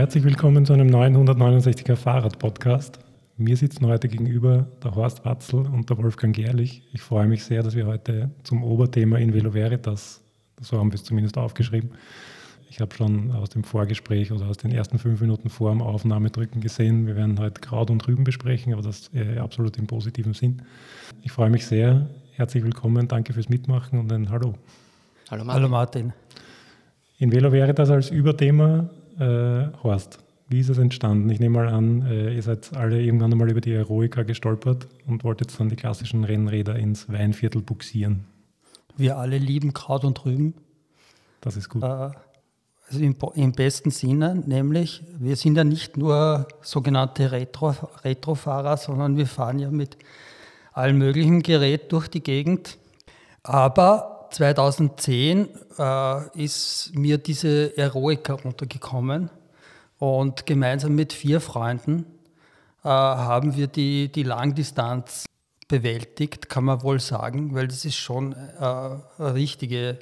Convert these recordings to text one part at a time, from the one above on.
Herzlich willkommen zu einem neuen 169er Fahrrad-Podcast. Mir sitzen heute gegenüber der Horst Watzel und der Wolfgang Gerlich. Ich freue mich sehr, dass wir heute zum Oberthema in Velo Veritas, so haben wir es zumindest aufgeschrieben. Ich habe schon aus dem Vorgespräch oder aus den ersten fünf Minuten vor dem Aufnahmedrücken gesehen, wir werden heute Kraut und Rüben besprechen, aber das äh, absolut im positiven Sinn. Ich freue mich sehr. Herzlich willkommen, danke fürs Mitmachen und ein Hallo. Hallo Martin. Hallo Martin. In Velo Veritas als Überthema, äh, Horst. Wie ist es entstanden? Ich nehme mal an, äh, ihr seid alle irgendwann einmal über die Eroica gestolpert und wollt jetzt dann die klassischen Rennräder ins Weinviertel buxieren. Wir alle lieben Kraut und Rüben. Das ist gut. Äh, also im, im, besten Sinne, nämlich, wir sind ja nicht nur sogenannte Retro, Retrofahrer, sondern wir fahren ja mit allem möglichen Gerät durch die Gegend. Aber 2010 äh, ist mir diese Eroica runtergekommen und gemeinsam mit vier Freunden äh, haben wir die, die Langdistanz bewältigt, kann man wohl sagen, weil das ist schon äh, eine richtige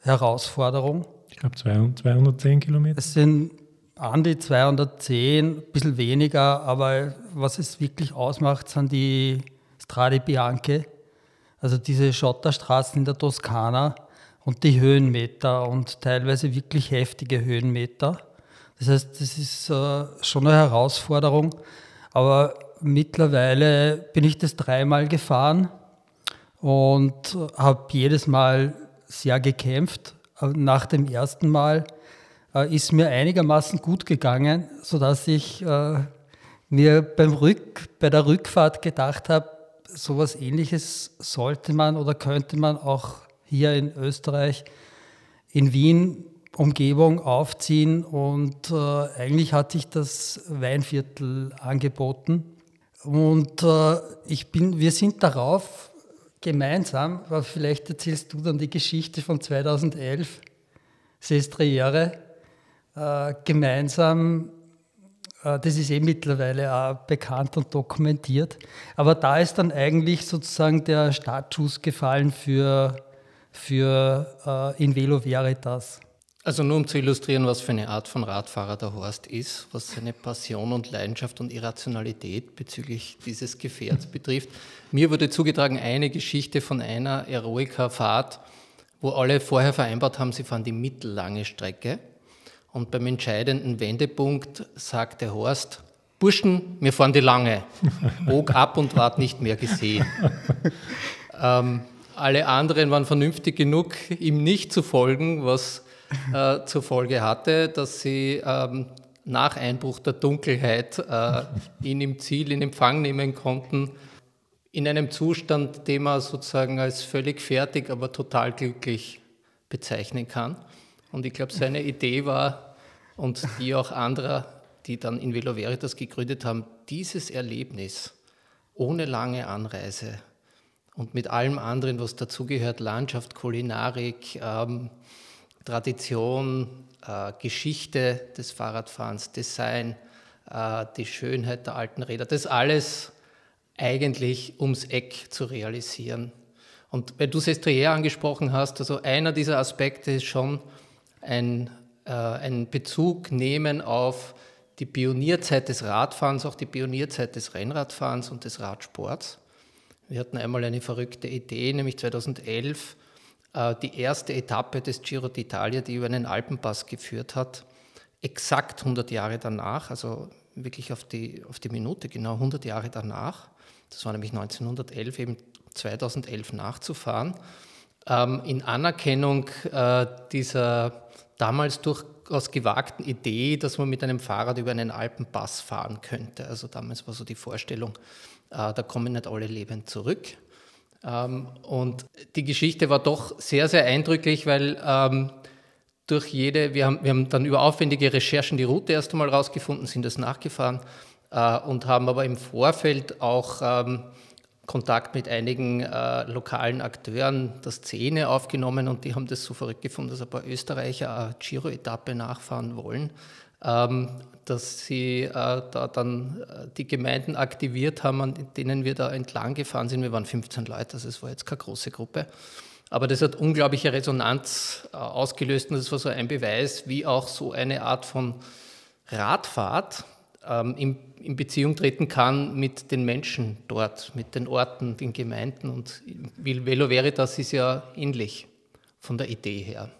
Herausforderung. Ich glaube 210 Kilometer. Es sind an die 210, ein bisschen weniger, aber was es wirklich ausmacht, sind die Strade Bianche, also diese Schotterstraßen in der Toskana und die Höhenmeter und teilweise wirklich heftige Höhenmeter. Das heißt, das ist äh, schon eine Herausforderung. Aber mittlerweile bin ich das dreimal gefahren und habe jedes Mal sehr gekämpft. Nach dem ersten Mal äh, ist mir einigermaßen gut gegangen, sodass ich äh, mir beim Rück, bei der Rückfahrt gedacht habe, sowas ähnliches sollte man oder könnte man auch hier in Österreich, in Wien Umgebung aufziehen und äh, eigentlich hat sich das Weinviertel angeboten. Und äh, ich bin, wir sind darauf gemeinsam, aber vielleicht erzählst du dann die Geschichte von 2011, Sestriere, äh, gemeinsam, das ist eh mittlerweile auch bekannt und dokumentiert, aber da ist dann eigentlich sozusagen der Startschuss gefallen für, für äh, In Velo Veritas. Also nur um zu illustrieren, was für eine Art von Radfahrer der Horst ist, was seine Passion und Leidenschaft und Irrationalität bezüglich dieses Gefährts betrifft. Mir wurde zugetragen eine Geschichte von einer Eroica-Fahrt, wo alle vorher vereinbart haben, sie fahren die mittellange Strecke. Und beim entscheidenden Wendepunkt sagt der Horst, Burschen, wir fahren die lange. Bog ab und ward nicht mehr gesehen. ähm, alle anderen waren vernünftig genug, ihm nicht zu folgen, was äh, zur Folge hatte, dass sie ähm, nach Einbruch der Dunkelheit äh, ihn im Ziel in Empfang nehmen konnten, in einem Zustand, den man sozusagen als völlig fertig, aber total glücklich bezeichnen kann. Und ich glaube, seine Idee war, und die auch anderer, die dann in Velo Veritas gegründet haben, dieses Erlebnis ohne lange Anreise und mit allem anderen, was dazugehört, Landschaft, Kulinarik, ähm, Tradition, äh, Geschichte des Fahrradfahrens, Design, äh, die Schönheit der alten Räder, das alles eigentlich ums Eck zu realisieren. Und weil du Sestriere angesprochen hast, also einer dieser Aspekte ist schon ein, äh, ein Bezug nehmen auf die Pionierzeit des Radfahrens, auch die Pionierzeit des Rennradfahrens und des Radsports. Wir hatten einmal eine verrückte Idee, nämlich 2011 äh, die erste Etappe des Giro d'Italia, die über einen Alpenpass geführt hat, exakt 100 Jahre danach, also wirklich auf die, auf die Minute genau 100 Jahre danach, das war nämlich 1911, eben 2011 nachzufahren, ähm, in Anerkennung äh, dieser damals durchaus gewagten Idee, dass man mit einem Fahrrad über einen Alpenpass fahren könnte. Also damals war so die Vorstellung, äh, da kommen nicht alle lebend zurück. Ähm, und die Geschichte war doch sehr, sehr eindrücklich, weil ähm, durch jede, wir haben, wir haben dann über aufwendige Recherchen die Route erst einmal rausgefunden, sind das nachgefahren äh, und haben aber im Vorfeld auch ähm, Kontakt mit einigen äh, lokalen Akteuren der Szene aufgenommen und die haben das so verrückt gefunden, dass ein paar Österreicher eine Giro-Etappe nachfahren wollen. Ähm, dass sie äh, da dann äh, die Gemeinden aktiviert haben, an denen wir da entlang gefahren sind. Wir waren 15 Leute, also es war jetzt keine große Gruppe. Aber das hat unglaubliche Resonanz äh, ausgelöst und das war so ein Beweis, wie auch so eine Art von Radfahrt ähm, in, in, Beziehung treten kann mit den Menschen dort, mit den Orten, den Gemeinden. Und Velo Veritas ist ja ähnlich von der Idee her.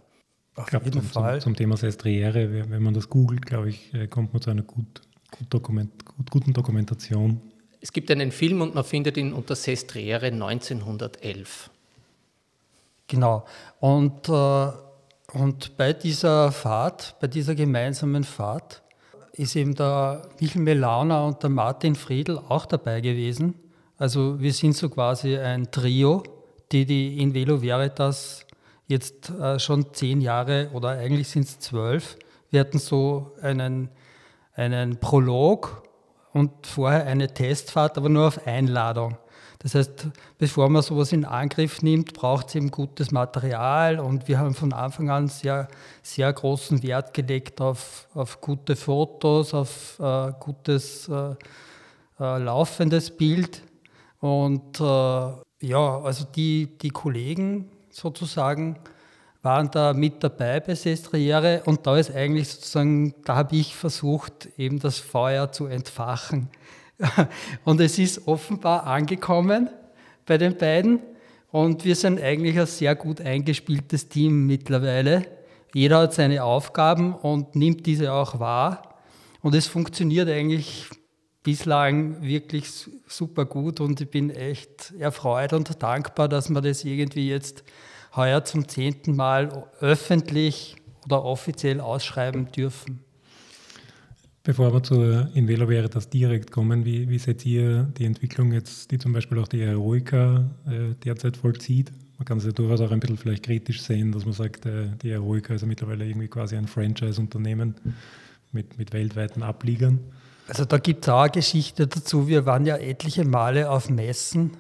Auf glaub, jeden Fall. Zum, zum Thema Sestriere, wenn man das googelt, glaube ich, äh, kommt man zu einer gut, gut Dokument, gut, guten Dokumentation. Es gibt einen Film und man findet ihn unter Sestriere 1911. Genau. Und, äh, und bei dieser Fahrt, bei dieser gemeinsamen Fahrt, ist eben der Michael Melauner und der Martin Friedl auch dabei gewesen. Also wir sind so quasi ein Trio, die die in Velo Veritas jetzt äh, schon zehn Jahre oder eigentlich sind es zwölf. Wir hatten so einen, einen Prolog und vorher eine Testfahrt, aber nur auf Einladung. Das heißt, bevor man sowas in Angriff nimmt, braucht es eben gutes Material und wir haben von Anfang an sehr, sehr großen Wert gelegt auf, auf gute Fotos, auf äh, gutes äh, äh, laufendes Bild. Und äh, ja, also die, die Kollegen sozusagen waren da mit dabei bei Sestriere und da ist eigentlich sozusagen, da habe ich versucht, eben das Feuer zu entfachen. Und es ist offenbar angekommen bei den beiden und wir sind eigentlich ein sehr gut eingespieltes Team mittlerweile. Jeder hat seine Aufgaben und nimmt diese auch wahr und es funktioniert eigentlich bislang wirklich super gut und ich bin echt erfreut und dankbar, dass wir das irgendwie jetzt heuer zum zehnten Mal öffentlich oder offiziell ausschreiben dürfen. Bevor wir zur Invelo Veritas direkt kommen, wie, wie seht ihr die Entwicklung jetzt, die zum Beispiel auch die Heroica äh, derzeit vollzieht? Man kann es ja durchaus auch ein bisschen vielleicht kritisch sehen, dass man sagt, äh, die Heroica ist ja mittlerweile irgendwie quasi ein Franchise-Unternehmen mit, mit weltweiten Abliegern. Also da gibt es auch eine Geschichte dazu. Wir waren ja etliche Male auf Messen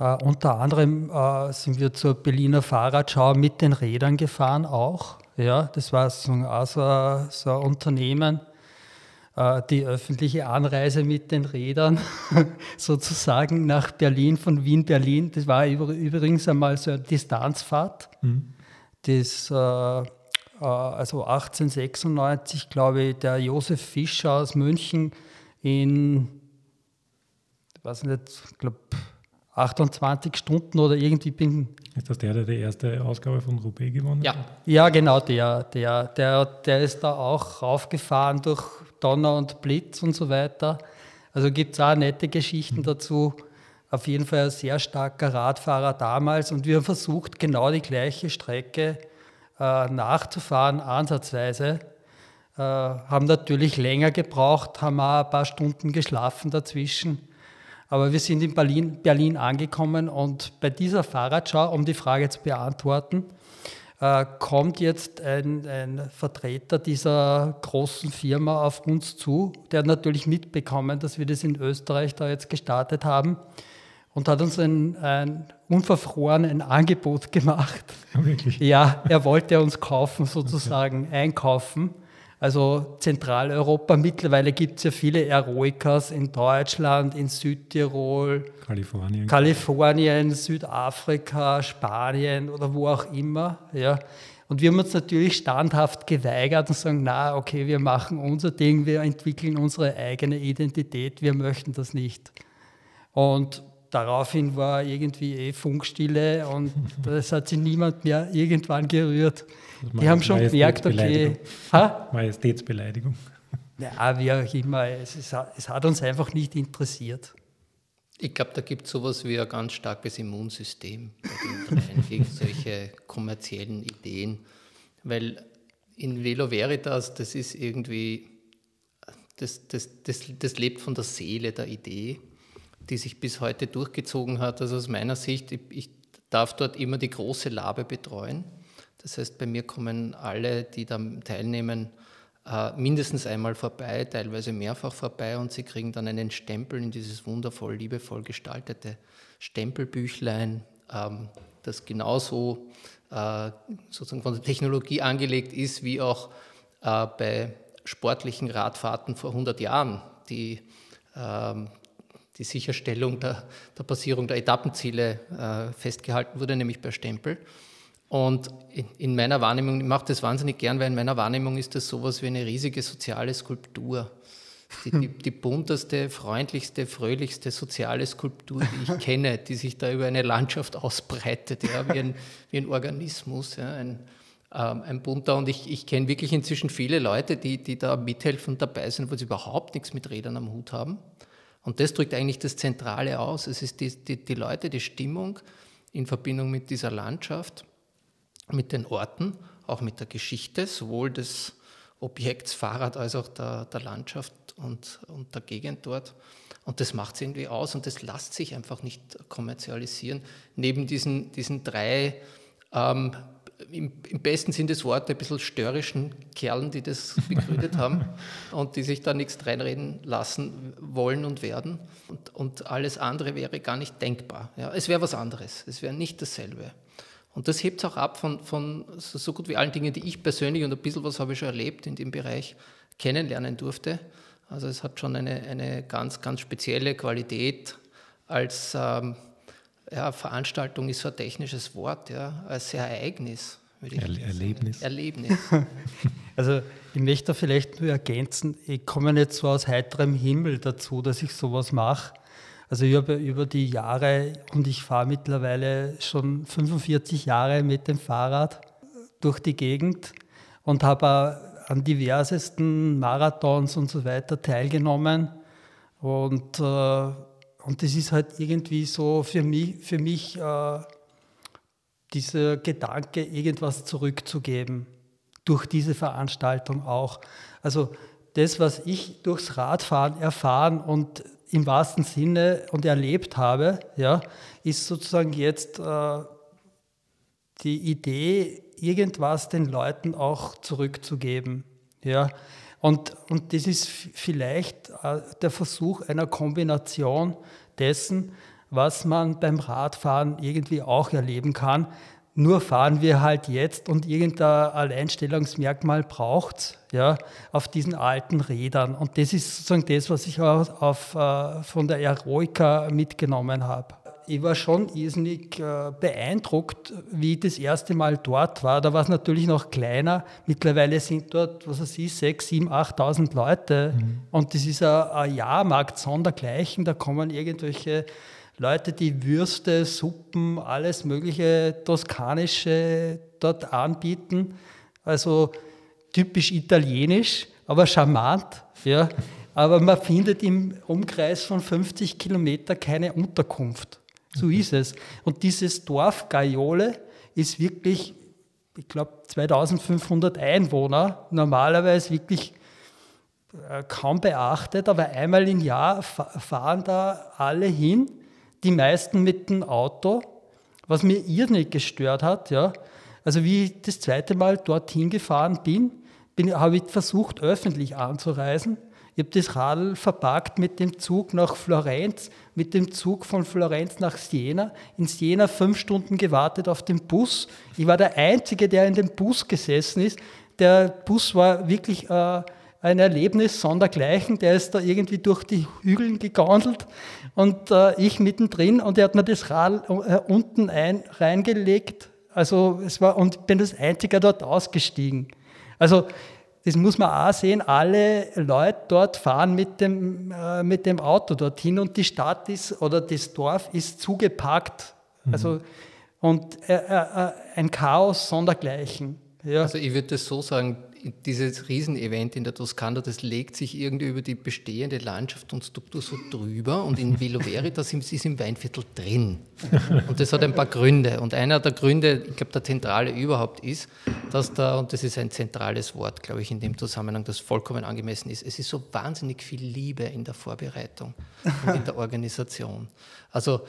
Uh, unter anderem uh, sind wir zur Berliner Fahrradschau mit den Rädern gefahren auch. Ja, das war so, also, so ein Unternehmen, die öffentliche Anreise mit den Rädern sozusagen nach Berlin, von Wien, Berlin. Das war übrigens einmal so eine Distanzfahrt. Mhm. Das, also 1896, glaube ich, der Josef Fischer aus München in, ich weiß nicht, ich glaube, 28 Stunden oder irgendwie bin. Ist das der, der die erste Ausgabe von Roubaix gewonnen ja. hat? Ja, genau, der, der, der, der ist da auch raufgefahren durch Donner und Blitz und so weiter. Also gibt es auch nette Geschichten mhm. dazu. Auf jeden Fall ein sehr starker Radfahrer damals und wir haben versucht, genau die gleiche Strecke äh, nachzufahren, ansatzweise. Äh, haben natürlich länger gebraucht, haben auch ein paar Stunden geschlafen dazwischen. Aber wir sind in Berlin, Berlin angekommen und bei dieser Fahrradschau, um die Frage zu beantworten, äh, kommt jetzt ein, ein, Vertreter dieser großen Firma auf uns zu, der hat natürlich mitbekommen, dass wir das in Österreich da jetzt gestartet haben und hat uns ein, ein unverfroren ein Angebot gemacht. Ja, wirklich? Ja, er wollte uns kaufen, sozusagen okay. einkaufen. Also Zentraleuropa, mittlerweile gibt es ja viele Eroikas in Deutschland, in Südtirol, Kalifornien, Kalifornien Südafrika, Spanien oder wo auch immer. Ja. Und wir haben uns natürlich standhaft geweigert und sagen, na, okay, wir machen unser Ding, wir entwickeln unsere eigene Identität, wir möchten das nicht. Und daraufhin war irgendwie eh Funkstille und es hat sich niemand mehr irgendwann gerührt. Die haben schon gemerkt, okay. Ha? Majestätsbeleidigung. Ja, wie auch immer. Es, ist, es hat uns einfach nicht interessiert. Ich glaube, da gibt es sowas wie ein ganz starkes Immunsystem bei den solche kommerziellen Ideen. Weil in Velo Veritas, das ist irgendwie, das, das, das, das lebt von der Seele der Idee, die sich bis heute durchgezogen hat. Also aus meiner Sicht, ich, ich darf dort immer die große Labe betreuen. Das heißt, bei mir kommen alle, die da teilnehmen, äh, mindestens einmal vorbei, teilweise mehrfach vorbei und sie kriegen dann einen Stempel in dieses wundervoll, liebevoll gestaltete Stempelbüchlein, ähm, das genauso äh, sozusagen von der Technologie angelegt ist, wie auch äh, bei sportlichen Radfahrten vor 100 Jahren, die ähm, die Sicherstellung der, der Passierung der Etappenziele festgehalten wurde, nämlich per Stempel. Und in, in meiner Wahrnehmung, ich mache das wahnsinnig gern, weil in meiner Wahrnehmung ist das sowas wie eine riesige soziale Skulptur. Die, die, die, bunteste, freundlichste, fröhlichste soziale Skulptur, die ich kenne, die sich da über eine Landschaft ausbreitet, ja, wie, ein, wie ein Organismus, ja, ein, ähm, ein bunter. Und ich, ich kenne wirklich inzwischen viele Leute, die, die da mithelfen dabei sind, wo sie überhaupt nichts mit Rädern am Hut haben. Und das drückt eigentlich das Zentrale aus. Es ist die, die, die Leute, die Stimmung in Verbindung mit dieser Landschaft, mit den Orten, auch mit der Geschichte, sowohl des Objekts Fahrrad als auch der, der Landschaft und, und der Gegend dort. Und das macht es irgendwie aus und das lässt sich einfach nicht kommerzialisieren. Neben diesen, diesen drei ähm, im, im, besten Sinn des Wortes ein bisschen störrischen Kerlen, die das begründet haben und die sich da nichts reinreden lassen wollen und werden. Und, und alles andere wäre gar nicht denkbar. Ja, es wäre was anderes, es wäre nicht dasselbe. Und das hebt es auch ab von, von so gut wie allen Dingen, die ich persönlich und ein bisschen was habe ich schon erlebt in dem Bereich kennenlernen durfte. Also es hat schon eine, eine ganz, ganz spezielle Qualität als ähm, ja, Veranstaltung ist so ein technisches Wort, ja, als Ereignis. Er Erlebnis. Erlebnis. also ich möchte vielleicht nur ergänzen, ich komme nicht so aus heiterem Himmel dazu, dass ich sowas mache. Also ich habe über die Jahre und ich fahre mittlerweile schon 45 Jahre mit dem Fahrrad durch die Gegend und habe an diversesten Marathons und so weiter teilgenommen. Und, äh, und das ist halt irgendwie so für mich, für mich äh, dieser Gedanke, irgendwas zurückzugeben, durch diese Veranstaltung auch. Also das, was ich durchs Radfahren erfahren und im wahrsten Sinne und erlebt habe, ja, ist sozusagen jetzt äh, die Idee, irgendwas den Leuten auch zurückzugeben. Ja. Und, und das ist vielleicht äh, der Versuch einer Kombination dessen, was man beim Radfahren irgendwie auch erleben kann. Nur fahren wir halt jetzt und irgendein Alleinstellungsmerkmal braucht ja, auf diesen alten Rädern. Und das ist sozusagen das, was ich auch auf, äh, von der Eroica mitgenommen habe ich war schon irrsinnig äh, beeindruckt, wie ich das erste Mal dort war. Da war es natürlich noch kleiner. Mittlerweile sind dort, was weiß ich, 6.000, 7.000, 8.000 Leute. Mhm. Und das ist ein, ein Jahrmarkt sondergleichen. Da kommen irgendwelche Leute, die Würste, Suppen, alles mögliche Toskanische dort anbieten. Also typisch italienisch, aber charmant. Ja. Aber man findet im Umkreis von 50 Kilometern keine Unterkunft. So ist es. Und dieses Dorf Gaiole ist wirklich, ich glaube, 2500 Einwohner, normalerweise wirklich äh, kaum beachtet, aber einmal im Jahr fahren da alle hin, die meisten mit dem Auto, was mir irrsinnig gestört hat. Ja. Also wie ich das zweite Mal dorthin gefahren bin, bin habe ich versucht, öffentlich anzureisen ich habe das Radl verpackt mit dem Zug nach Florenz, mit dem Zug von Florenz nach Siena. In Siena fünf Stunden gewartet auf den Bus. Ich war der Einzige, der in dem Bus gesessen ist. Der Bus war wirklich äh, ein Erlebnis sondergleichen. Der ist da irgendwie durch die Hügel gegandelt und äh, ich mittendrin und er hat mir das Rad äh, unten ein, reingelegt. Also es war und bin das Einzige dort ausgestiegen. Also das muss man auch sehen, alle Leute dort fahren mit dem, äh, mit dem Auto dorthin und die Stadt ist oder das Dorf ist zugepackt. Mhm. Also, und äh, äh, ein Chaos sondergleichen. Ja. Also ich würde das so sagen, dieses Riesenevent in der Toskana, das legt sich irgendwie über die bestehende Landschaft und Struktur so drüber und in Villa Veritas ist im Weinviertel drin. Und das hat ein paar Gründe. Und einer der Gründe, ich glaube, der zentrale überhaupt ist, dass da, und das ist ein zentrales Wort, glaube ich, in dem Zusammenhang, das vollkommen angemessen ist, es ist so wahnsinnig viel Liebe in der Vorbereitung und in der Organisation. Also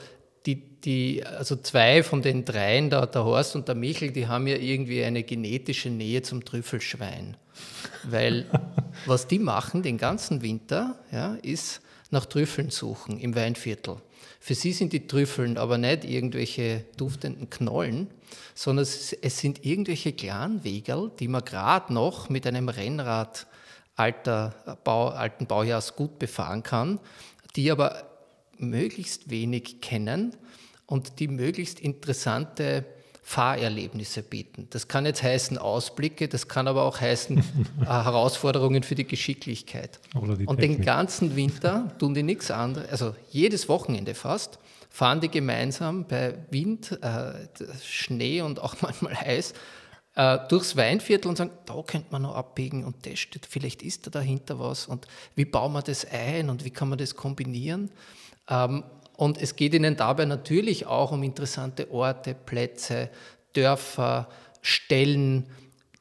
die, die, also zwei von den dreien, der, der Horst und der Michel, die haben ja irgendwie eine genetische Nähe zum Trüffelschwein. Weil was die machen den ganzen Winter, ja, ist nach Trüffeln suchen im Weinviertel. Für sie sind die Trüffeln aber nicht irgendwelche duftenden Knollen, sondern es, es sind irgendwelche Clanwegerl, die man gerade noch mit einem Rennrad alter Bau, alten Baujahrs gut befahren kann, die aber möglichst wenig kennen und die möglichst interessante Fahrerlebnisse bieten. Das kann jetzt heißen Ausblicke, das kann aber auch heißen äh, Herausforderungen für die Geschicklichkeit. Die Und den ganzen Winter tun die nichts anderes, also jedes Wochenende fast, fahren die gemeinsam bei Wind, äh, Schnee und auch manchmal Eis äh, durchs Weinviertel und sagen, da könnte man noch abbiegen und das steht, vielleicht ist da dahinter was und wie bauen wir das ein und wie kann man das kombinieren. Ähm, und es geht ihnen dabei natürlich auch um interessante Orte, Plätze, Dörfer, Stellen,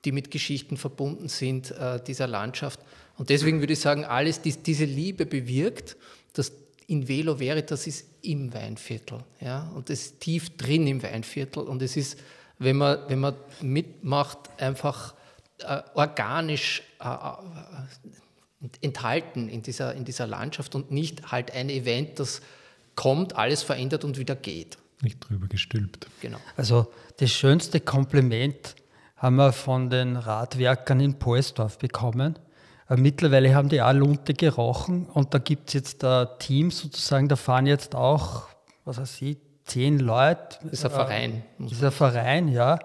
die mit Geschichten verbunden sind äh, dieser Landschaft. Und deswegen würde ich sagen, alles, die, diese Liebe bewirkt, dass in Velo Veritas ist im Weinviertel. Ja? Und das ist tief drin im Weinviertel. Und es ist, wenn man, wenn man mitmacht, einfach äh, organisch äh, äh enthalten in dieser, in dieser Landschaft und nicht halt ein Event, das kommt, alles verändert und wieder geht. Nicht drüber gestülpt. Genau. Also das schönste Kompliment haben wir von den Radwerkern in Poesdorf bekommen. Äh, mittlerweile haben die auch Lunte gerochen und da gibt es jetzt ein Team sozusagen, da fahren jetzt auch, was weiß ich, zehn Leute. Das ist ein Verein. Das ist ein Verein, ja.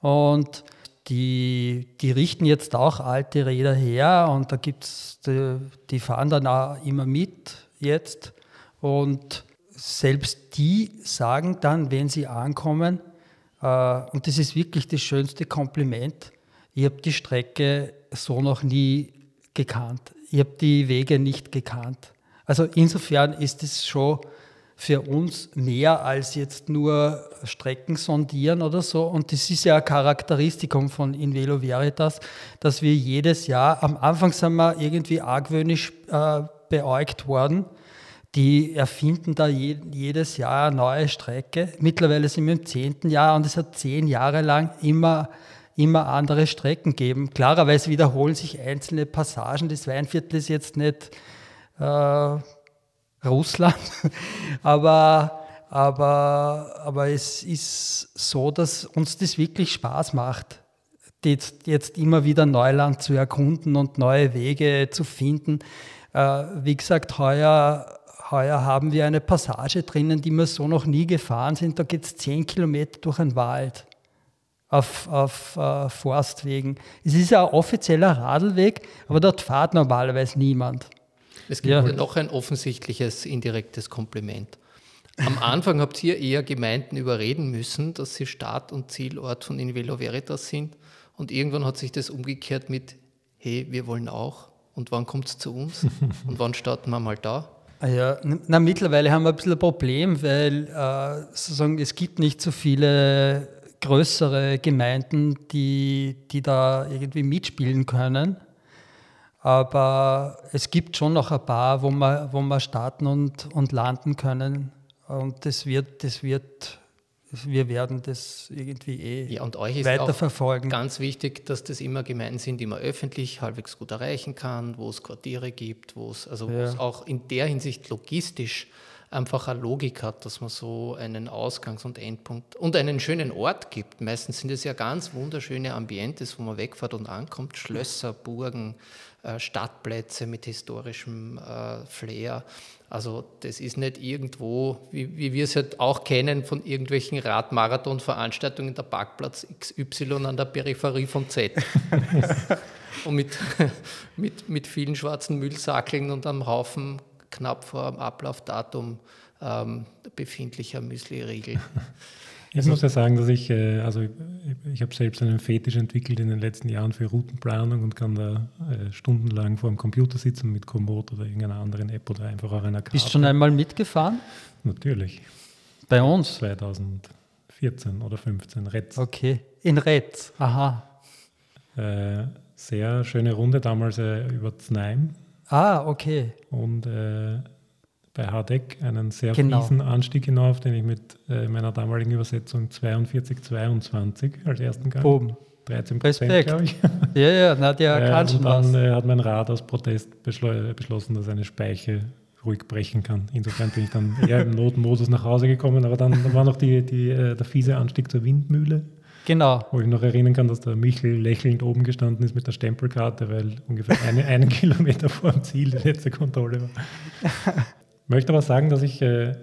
Und die, die richten jetzt auch alte Räder her und da gibt es, die, die fahren dann auch immer mit jetzt. Und selbst die sagen dann, wenn sie ankommen, äh, und das ist wirklich das schönste Kompliment, ich habe die Strecke so noch nie gekannt. Ich habe die Wege nicht gekannt. Also insofern ist es schon für uns mehr als jetzt nur Strecken sondieren oder so. Und das ist ja ein Charakteristikum von Invelo Veritas, dass wir jedes Jahr, am Anfang sind wir irgendwie argwöhnisch äh, beäugt worden, die erfinden da je, jedes Jahr eine neue Strecke. Mittlerweile sind wir im zehnten Jahr und es hat zehn Jahre lang immer, immer andere Strecken gegeben. Klarerweise wiederholen sich einzelne Passagen. Das Weinviertel ist jetzt nicht äh, Russland, aber, aber, aber es ist so, dass uns das wirklich Spaß macht jetzt, jetzt immer wieder Neuland zu erkunden und neue Wege zu finden. Äh, wie gesagt, heuer heuer haben wir eine Passage drinnen, die wir so noch nie gefahren sind. Da geht es zehn Kilometer durch einen Wald auf, auf uh, Forstwegen. Es ist ja ein offizieller Radlweg, aber dort fährt normalerweise niemand. Es gibt ja. noch ein offensichtliches indirektes Kompliment. Am Anfang habt ihr eher Gemeinden überreden müssen, dass sie Start- und Zielort von Invelo Veritas sind. Und irgendwann hat sich das umgekehrt mit, hey, wir wollen auch. Und wann kommt es zu uns? Und wann starten wir mal da? Ah ja, na, mittlerweile haben wir ein bisschen ein Problem, weil äh, sozusagen es gibt nicht so viele größere Gemeinden, die, die da irgendwie mitspielen können. Aber es gibt schon noch ein paar, wo wir, wo wir starten und, und landen können. Und das wird, das wird wir werden das irgendwie eh ja, und euch ist weiterverfolgen. ganz wichtig, dass das immer Gemeinden sind, die man öffentlich halbwegs gut erreichen kann, wo es Quartiere gibt, wo es, also ja. auch in der Hinsicht logistisch einfach eine Logik hat, dass man so einen Ausgangs- und Endpunkt und einen schönen Ort gibt. Meistens sind es ja ganz wunderschöne Ambientes, wo man wegfährt und ankommt, Schlösser, Burgen, Stadtplätze mit historischem äh, Flair. Also das ist nicht irgendwo, wie, wie wir es halt auch kennen von irgendwelchen Radmarathon-Veranstaltungen, der Parkplatz XY an der Peripherie von Z. und mit, mit, mit vielen schwarzen Müllsackeln und einem Haufen knapp vor dem Ablaufdatum ähm, befindlicher Müsli-Riegel. Ich muss ja sagen, dass ich, äh, also ich, ich habe selbst einen Fetisch entwickelt in den letzten Jahren für Routenplanung und kann da äh, stundenlang vor dem Computer sitzen mit Komoot oder irgendeiner anderen App oder einfach auch einer Karte. Bist du schon einmal mitgefahren? Natürlich. Bei uns? 2014 oder 15, Retz. Okay, in Retz, aha. Äh, sehr schöne Runde damals äh, über Znaim. Ah, okay. Und äh, bei Hardeck einen sehr genau. fiesen Anstieg hinauf, den ich mit äh, meiner damaligen Übersetzung 42,22 als ersten Gang. Oben. 13 Prozent, glaube ich. Ja, ja, na, der äh, kann schon dann äh, hat mein Rad aus Protest beschlossen, dass eine Speiche ruhig brechen kann. Insofern bin ich dann eher im Notmodus nach Hause gekommen, aber dann war noch die, die, äh, der fiese Anstieg zur Windmühle. Genau. Wo ich noch erinnern kann, dass der Michel lächelnd oben gestanden ist mit der Stempelkarte, weil ungefähr eine, einen Kilometer vor dem Ziel die letzte Kontrolle war. Möchte aber sagen, dass ich äh,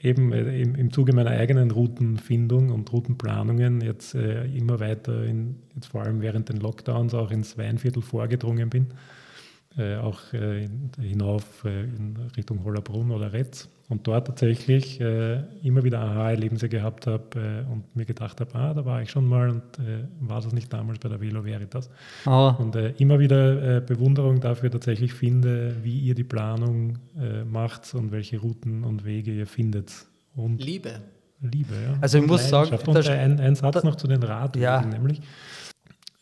eben äh, im, Zuge meiner eigenen Routenfindung und Routenplanungen jetzt äh, immer weiter, in, jetzt vor allem während den Lockdowns, auch ins Weinviertel vorgedrungen bin. Auch hinauf in Richtung Hollerbrunn oder Retz und dort tatsächlich äh, immer wieder Aha-Erlebnisse gehabt habe äh, und mir gedacht habe, ah, da war ich schon mal und äh, war das nicht damals bei der Velo Veritas. Oh. Und äh, immer wieder äh, Bewunderung dafür tatsächlich finde, wie ihr die Planung äh, macht und welche Routen und Wege ihr findet. Und Liebe. Liebe, ja. Also ich muss sagen, und ein, ein Satz noch zu den Radwegen, ja. nämlich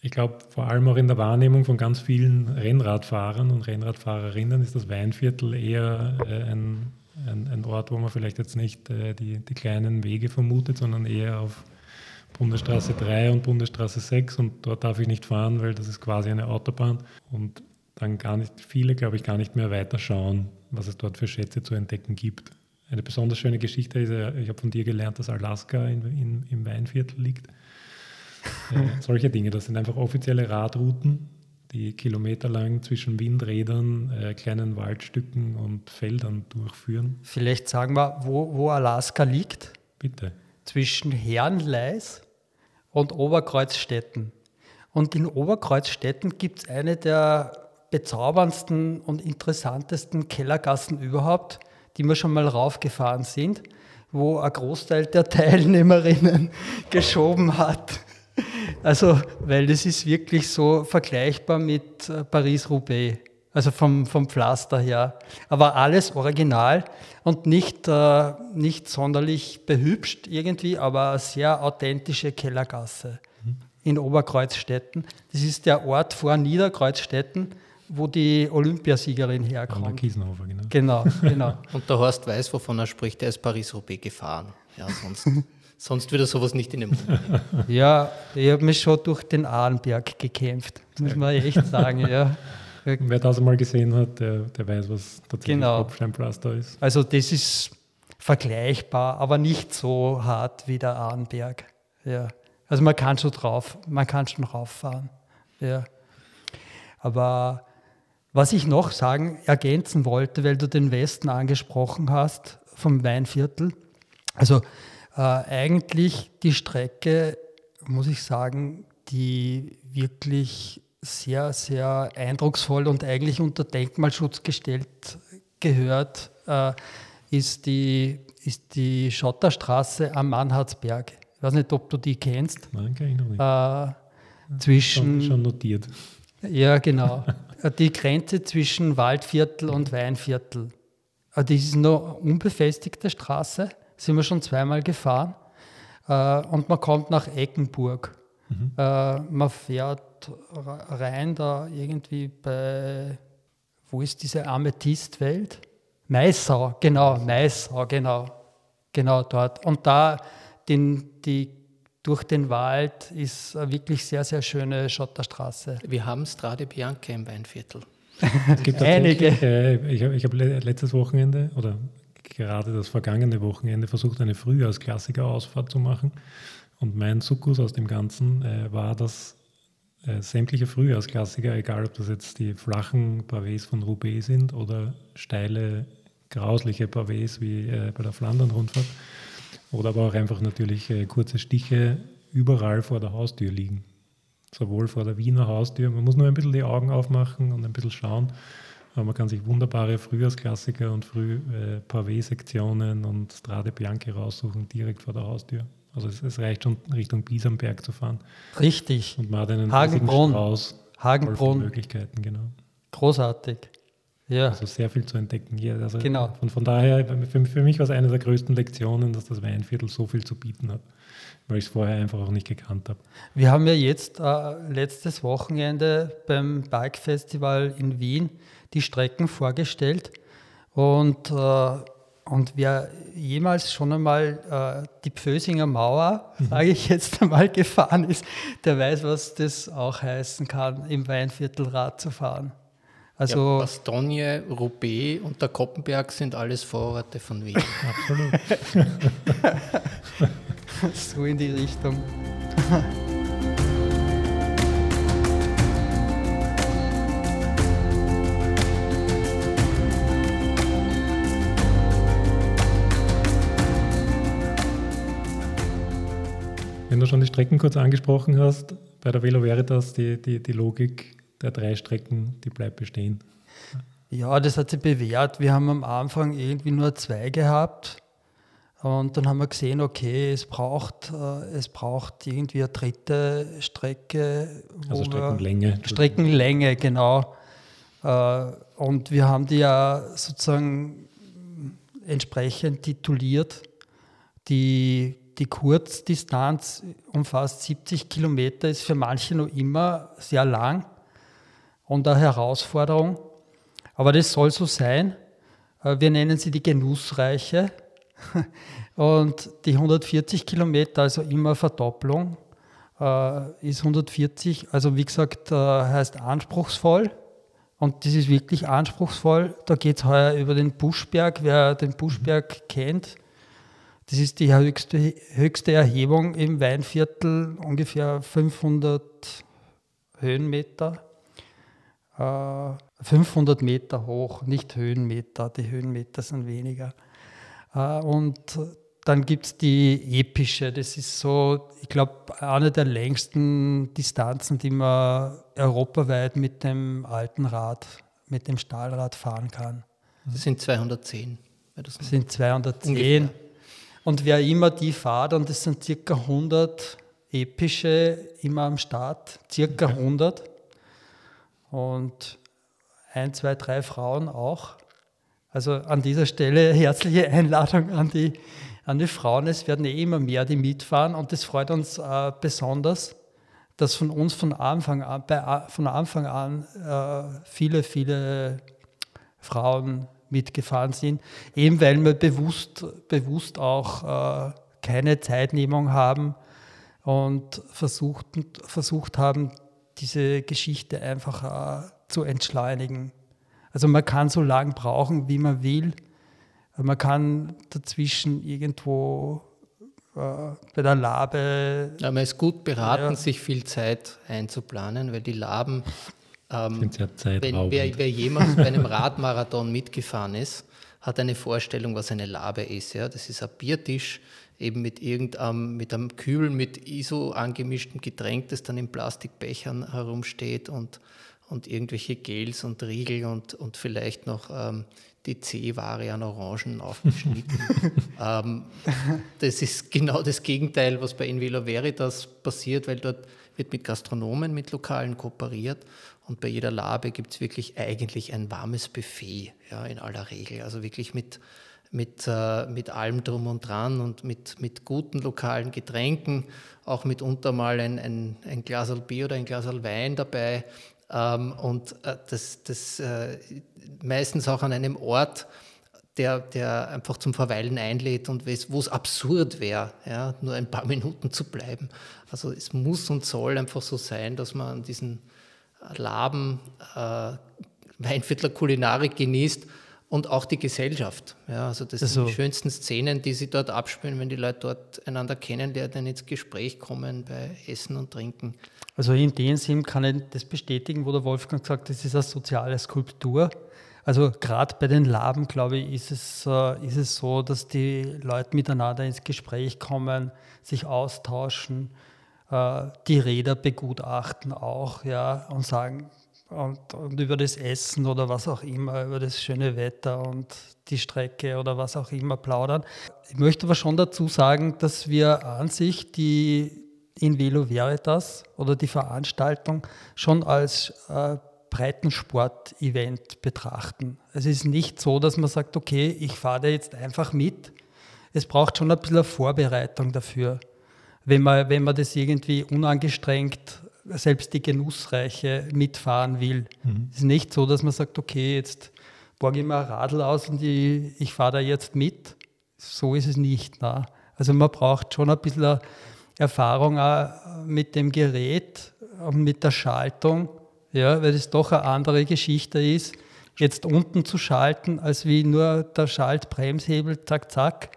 ich glaube, vor allem auch in der Wahrnehmung von ganz vielen Rennradfahrern und Rennradfahrerinnen ist das Weinviertel eher ein ein, ein, Ort, wo man vielleicht jetzt nicht äh, die, die kleinen Wege vermutet, sondern eher auf Bundesstraße 3 und Bundesstraße 6 und dort darf ich nicht fahren, weil das ist quasi eine Autobahn und dann gar nicht, viele glaube ich gar nicht mehr weiterschauen, was es dort für Schätze zu entdecken gibt. Eine besonders schöne Geschichte ist, ich habe von dir gelernt, dass Alaska in, in, im Weinviertel liegt. Äh, solche Dinge, das sind einfach offizielle Radrouten, die kilometerlang zwischen Windrädern, äh, kleinen Waldstücken und Feldern durchführen. Vielleicht sagen wir, wo, wo Alaska liegt? Bitte. Zwischen Herrenleis und Oberkreuzstetten. Und in Oberkreuzstetten gibt es eine der bezauberndsten und interessantesten Kellergassen überhaupt, die wir schon mal raufgefahren sind, wo ein Großteil der Teilnehmerinnen geschoben hat. Also, weil das ist wirklich so vergleichbar mit äh, Paris-Roubaix, also vom, vom Pflaster her. Aber alles original und nicht, äh, nicht sonderlich behübscht irgendwie, aber eine sehr authentische Kellergasse mhm. in Oberkreuzstetten. Das ist der Ort vor Niederkreuzstetten, wo die Olympiasiegerin herkommt. An Kiesenhofer, genau. Genau, genau. und der Horst weiß, wovon er spricht, er ist Paris-Roubaix gefahren. Ja, sonst Sonst würde sowas nicht in den Mund. ja, ich habe mich schon durch den Ahrenberg gekämpft, muss man echt sagen. Ja. Wer das einmal gesehen hat, der, der weiß, was tatsächlich genau. Kopfsteinpflaster ist. Also das ist vergleichbar, aber nicht so hart wie der Ahrenberg. Ja. Also man kann schon drauf, man kann schon rauffahren. Ja. Aber was ich noch sagen, ergänzen wollte, weil du den Westen angesprochen hast, vom Weinviertel. Also äh, eigentlich die Strecke, muss ich sagen, die wirklich sehr, sehr eindrucksvoll und eigentlich unter Denkmalschutz gestellt gehört, äh, ist, die, ist die Schotterstraße am Mannhardsberg. Ich weiß nicht, ob du die kennst. Nein, kann ich noch nicht. Äh, zwischen, schon, schon notiert. Ja, genau. die Grenze zwischen Waldviertel und Weinviertel. Äh, das ist eine unbefestigte Straße sind wir schon zweimal gefahren. Äh, und man kommt nach Eckenburg. Mhm. Äh, man fährt rein da irgendwie bei, wo ist diese Amethystwelt? Maisau, genau, Maisau, genau. Genau dort. Und da den, die, durch den Wald ist eine wirklich sehr, sehr schöne Schotterstraße. Wir haben Strade Bianca im Weinviertel. Es gibt Einige. Äh, ich habe hab letztes Wochenende oder gerade das vergangene Wochenende versucht, eine Frühjahrsklassiker-Ausfahrt zu machen. Und mein Sukkus aus dem Ganzen äh, war, dass äh, sämtliche Frühjahrsklassiker, egal ob das jetzt die flachen Pavés von Roubaix sind oder steile, grausliche Pavés wie äh, bei der Flandern-Rundfahrt, oder aber auch einfach natürlich äh, kurze Stiche überall vor der Haustür liegen. Sowohl vor der Wiener Haustür, man muss nur ein bisschen die Augen aufmachen und ein bisschen schauen. Man kann sich wunderbare Frühjahrsklassiker und Früh äh, Pavé-Sektionen und Strade Bianche raussuchen, direkt vor der Haustür. Also es, es reicht schon Richtung Biesamberg zu fahren. Richtig. Und man hat einen Hagenbrunn. Strauß Hagenbrunn. Möglichkeiten, genau. Großartig. Ja. Also sehr viel zu entdecken hier. Also genau. Von, von daher, für, für mich war es eine der größten Lektionen, dass das Weinviertel so viel zu bieten hat, weil ich es vorher einfach auch nicht gekannt habe. Wir haben ja jetzt äh, letztes Wochenende beim Bike Festival in Wien die Strecken vorgestellt. Und, äh, und wer jemals schon einmal äh, die Pfösinger Mauer, mhm. sage ich jetzt einmal, gefahren ist, der weiß, was das auch heißen kann, im Weinviertel Rad zu fahren. Also ja, Bastogne, Roubaix und der Koppenberg sind alles Vororte von Wien. Absolut. so in die Richtung. Du schon die Strecken kurz angesprochen hast, bei der Velo Veritas, die, die, die Logik der drei Strecken, die bleibt bestehen. Ja, das hat sich bewährt. Wir haben am Anfang irgendwie nur zwei gehabt. Und dann haben wir gesehen, okay, es braucht, äh, es braucht irgendwie eine dritte Strecke. also Streckenlänge. Streckenlänge, genau. Äh, und wir haben die ja sozusagen entsprechend tituliert. Die, die Kurzdistanz umfasst 70 Kilometer, ist für manche noch immer sehr lang und eine Herausforderung. Aber das soll so sein. Äh, wir nennen sie die Genussreiche. Und die 140 Kilometer, also immer Verdopplung, äh, ist 140, also wie gesagt, heißt anspruchsvoll. Und das ist wirklich anspruchsvoll. Da geht es heuer über den Buschberg. Wer den Buschberg kennt, das ist die höchste, höchste Erhebung im Weinviertel, ungefähr 500 Höhenmeter. 500 Meter hoch, nicht Höhenmeter, die Höhenmeter sind weniger. Äh, und dann gibt es die epische, das ist so, ich glaube, eine der längsten Distanzen, die man europaweit mit dem alten Rad, mit dem Stahlrad fahren kann. Das sind 210. Das sind 210. Ungefähr. Und wer immer die fahrt, und das sind circa 100 epische immer am Start, circa 100. Und ein, zwei, drei Frauen auch. Also an dieser Stelle herzliche Einladung an die, an die Frauen. Es werden eh immer mehr, die mitfahren und das freut uns äh, besonders, dass von uns von Anfang an, bei, von Anfang an äh, viele, viele Frauen mitgefahren sind, eben weil wir bewusst, bewusst auch äh, keine Zeitnehmung haben und versucht, versucht haben, diese Geschichte einfach äh, zu entschleunigen. Also man kann so lange brauchen, wie man will. Man kann dazwischen irgendwo äh, bei der Labe. Ja, man ist gut beraten, ja. sich viel Zeit einzuplanen, weil die Laben, ähm, wenn, wer, wer jemals bei einem Radmarathon mitgefahren ist, hat eine Vorstellung, was eine Labe ist. Ja? Das ist ein Biertisch, eben mit irgendeinem, mit einem Kühl mit ISO angemischtem Getränk, das dann in Plastikbechern herumsteht und und irgendwelche Gels und Riegel und, und vielleicht noch ähm, die C-Ware an Orangen aufgeschnitten. ähm, das ist genau das Gegenteil, was bei Invelo Veritas passiert, weil dort wird mit Gastronomen, mit Lokalen kooperiert und bei jeder Labe gibt es wirklich eigentlich ein warmes Buffet, ja, in aller Regel. Also wirklich mit, mit, äh, mit allem drum und dran und mit, mit guten lokalen Getränken, auch mitunter mal ein, ein, ein Glas Bier oder ein Glas Wein dabei. Ähm, und äh, das, das äh, meistens auch an einem Ort, der, der einfach zum Verweilen einlädt und wo es absurd wäre, ja, nur ein paar Minuten zu bleiben. Also es muss und soll einfach so sein, dass man an diesen Laben äh, Weinviertler Kulinarik genießt und auch die Gesellschaft. Ja, also das also, sind die schönsten Szenen, die sie dort abspielen, wenn die Leute dort einander kennenlernen, ins Gespräch kommen bei Essen und Trinken. Also in dem Sinn kann ich das bestätigen, wo der Wolfgang sagt, das ist eine soziale Skulptur. Also gerade bei den Laben, glaube ich, ist es, äh, ist es so, dass die Leute miteinander ins Gespräch kommen, sich austauschen, äh, die Räder begutachten auch, ja, und sagen, und, und, über das Essen oder was auch immer, über das schöne Wetter und die Strecke oder was auch immer plaudern. Ich möchte aber schon dazu sagen, dass wir an sich die in Velo Veritas oder die Veranstaltung schon als äh, Breitensport-Event betrachten. Es ist nicht so, dass man sagt, okay, ich fahre da jetzt einfach mit. Es braucht schon ein bisschen Vorbereitung dafür. Wenn man, wenn man das irgendwie unangestrengt selbst die Genussreiche mitfahren will. Mhm. Es ist nicht so, dass man sagt, okay, jetzt borge ich mir ein Radl aus und ich, ich fahre da jetzt mit. So ist es nicht. Na. Also man braucht schon ein bisschen Erfahrung auch mit dem Gerät und mit der Schaltung, ja, weil es doch eine andere Geschichte ist, jetzt unten zu schalten, als wie nur der Schaltbremshebel, zack, zack.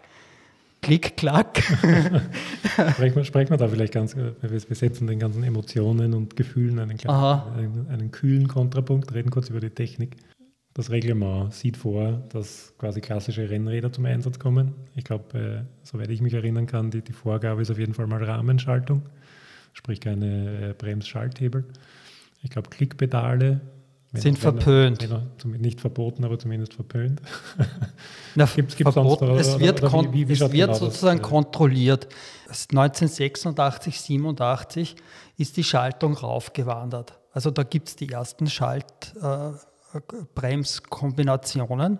Klick, klack. sprechen, wir, sprechen wir da vielleicht ganz, wir setzen den ganzen Emotionen und Gefühlen einen, kleinen, einen, einen, kühlen Kontrapunkt, reden kurz über die Technik. das Reglement sieht vor, dass quasi klassische Rennräder zum Einsatz kommen. Ich glaube, äh, soweit ich mich erinnern kann, die, die, Vorgabe ist auf jeden Fall mal Rahmenschaltung, sprich keine äh, Bremsschalthebel. Ich glaube, Klickpedale sind wenn, verpönt. Wenn, nicht verboten, aber zumindest verpönt. Na, gibt's, gibt's verboten, sonst, es wird, oder, oder wie, wie es wird sozusagen das? kontrolliert. 1986, 87 ist die Schaltung raufgewandert. Also da gibt es die ersten Schaltbremskombinationen. Äh,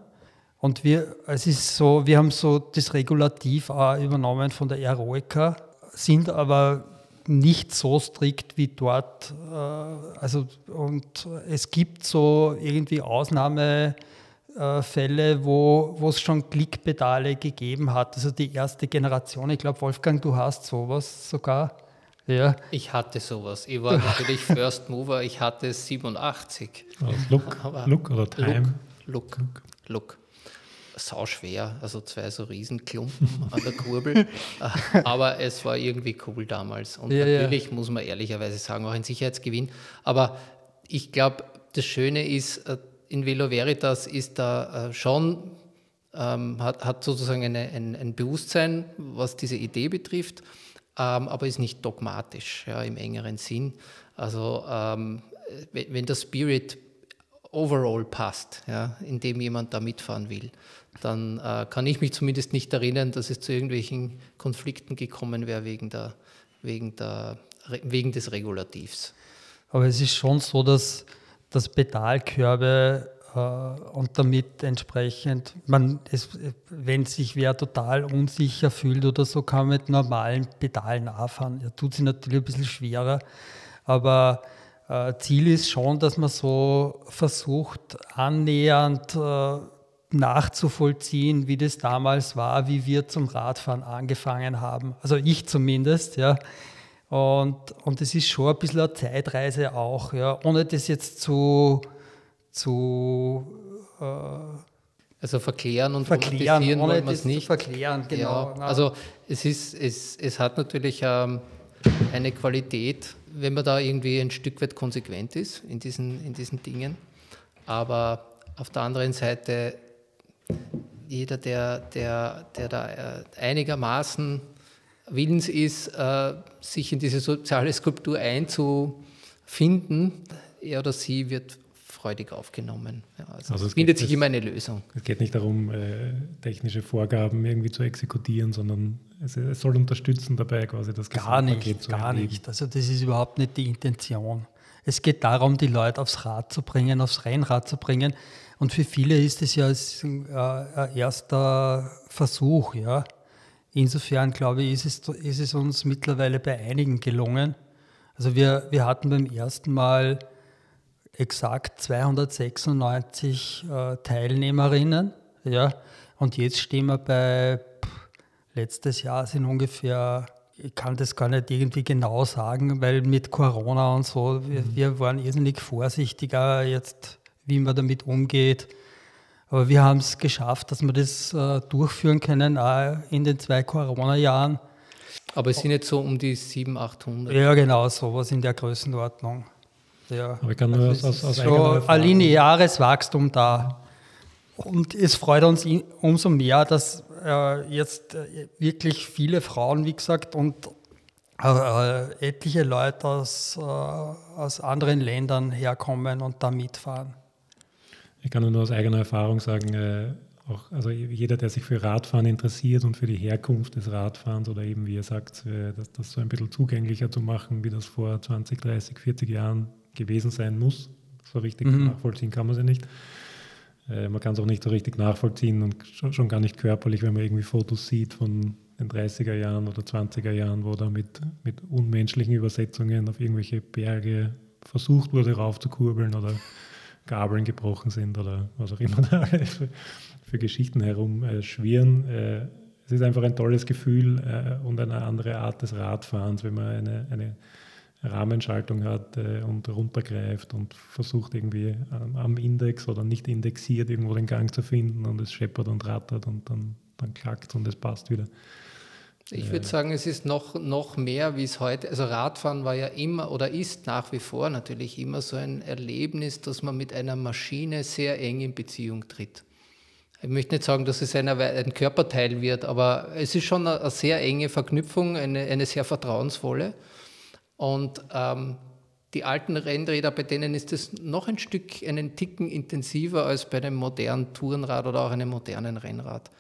und wir, es ist so, wir haben so das Regulativ auch übernommen von der Aeroica, sind aber nicht so strikt wie dort. Äh, also, und es gibt so irgendwie Ausnahmefälle, wo, wo es schon Klickpedale gegeben hat. Also die erste Generation, ich glaube, Wolfgang, du hast sowas sogar. Ja. Ich hatte sowas. Ich war natürlich First Mover, ich hatte es 87. Look, Look oder Time? Look, Look. Look. Sau schwer, also zwei so Riesenklumpen an der Kurbel. Aber es war irgendwie cool damals. Und ja, natürlich ja. muss man ehrlicherweise sagen, auch ein Sicherheitsgewinn. Aber ich glaube, das Schöne ist, äh, in Velo Veritas ist da äh, schon, ähm, hat, hat sozusagen eine, ein, ein Bewusstsein, was diese Idee betrifft ähm, aber ist nicht dogmatisch ja, im engeren Sinn. Also ähm, wenn der Spirit overall passt, ja, in jemand da mitfahren will, dann äh, kann ich mich zumindest nicht erinnern, dass es zu irgendwelchen Konflikten gekommen wäre wegen, der, wegen, der, wegen des Regulativs. Aber es ist schon so, dass, dass Pedalkörbe äh, und damit entsprechend, man, es, wenn sich wer total unsicher fühlt oder so, kann man mit normalen Pedalen anfahren. Ja, tut sich natürlich ein bisschen schwerer, aber Ziel ist schon, dass man so versucht, annähernd äh, nachzuvollziehen, wie das damals war, wie wir zum Radfahren angefangen haben. Also ich zumindest, ja. Und, und es ist schon ein bisschen eine Zeitreise auch, ja, ohne das jetzt zu zu äh, also verklären und verklären, ohne wollen wir es nicht. verklären, genau. Ja, also es, ist, es, es hat natürlich ähm, eine Qualität, wenn man da irgendwie ein Stück weit konsequent ist in diesen, in diesen Dingen. Aber auf der anderen Seite, jeder, der, der, der da äh, einigermaßen willens ist, äh, sich in diese soziale Skulptur einzufinden, er oder sie wird freudig aufgenommen. Ja, also, also es findet sich immer eine Lösung. Es geht nicht darum, äh, technische Vorgaben irgendwie zu exekutieren, sondern es, es, soll unterstützen dabei quasi das Gar nicht, zu gar erleben. nicht. Also das ist überhaupt nicht die Intention. Es geht darum, die Leute aufs Rad zu bringen, aufs Rennrad zu bringen. Und für viele ist es ja ein, äh, ein erster Versuch. Ja. Insofern glaube ich, ist es, ist es uns mittlerweile bei einigen gelungen. Also wir, wir hatten beim ersten Mal exakt 296 äh, Teilnehmerinnen. Ja, und jetzt stehen wir bei, pff, letztes Jahr sind ungefähr, ich kann das gar nicht irgendwie genau sagen, weil mit Corona und so, wir, mhm. wir waren irrsinnig vorsichtiger jetzt, wie man damit umgeht. Aber wir haben es geschafft, dass wir das äh, durchführen können, auch in den zwei Corona-Jahren. Aber es sind jetzt so um die 700, 800. Ja, genau, sowas in der Größenordnung. Ja. Aber ich kann nur aus, aus, aus so ein lineares Wachstum da. Und es freut uns umso mehr, dass äh, jetzt äh, wirklich viele Frauen, wie gesagt, und äh, etliche Leute aus, äh, aus anderen Ländern herkommen und da mitfahren. Ich kann nur aus eigener Erfahrung sagen, äh, auch, also jeder, der sich für Radfahren interessiert und für die Herkunft des Radfahrens oder eben, wie ihr sagt, äh, das, das so ein bisschen zugänglicher zu machen, wie das vor 20, 30, 40 Jahren gewesen sein muss. So richtig mhm. nachvollziehen kann man sie nicht. Äh, man kann es auch nicht so richtig nachvollziehen und schon, schon, gar nicht körperlich, wenn man irgendwie Fotos sieht von den 30er Jahren oder 20er Jahren, wo da mit, mit unmenschlichen Übersetzungen auf irgendwelche Berge versucht wurde raufzukurbeln oder Gabeln gebrochen sind oder was auch immer da für, für Geschichten herumschwirren. Äh, äh, es ist einfach ein tolles Gefühl äh, und eine andere Art des Radfahrens, wenn man eine, eine Rahmenschaltung hat äh, und runtergreift und versucht irgendwie ähm, am Index oder nicht indexiert irgendwo den Gang zu finden und es scheppert und rattert und dann, dann klackt und es passt wieder. Ich würde sagen, es ist noch, noch mehr, wie es heute, also Radfahren war ja immer oder ist nach wie vor natürlich immer so ein Erlebnis, dass man mit einer Maschine sehr eng in Beziehung tritt. Ich möchte nicht sagen, dass es ein, ein Körperteil wird, aber es ist schon eine, eine sehr enge Verknüpfung, eine, eine sehr vertrauensvolle. Und ähm, die alten Rennräder, bei denen ist es noch ein Stück, einen Ticken intensiver als bei einem modernen Tourenrad oder auch einem modernen Rennrad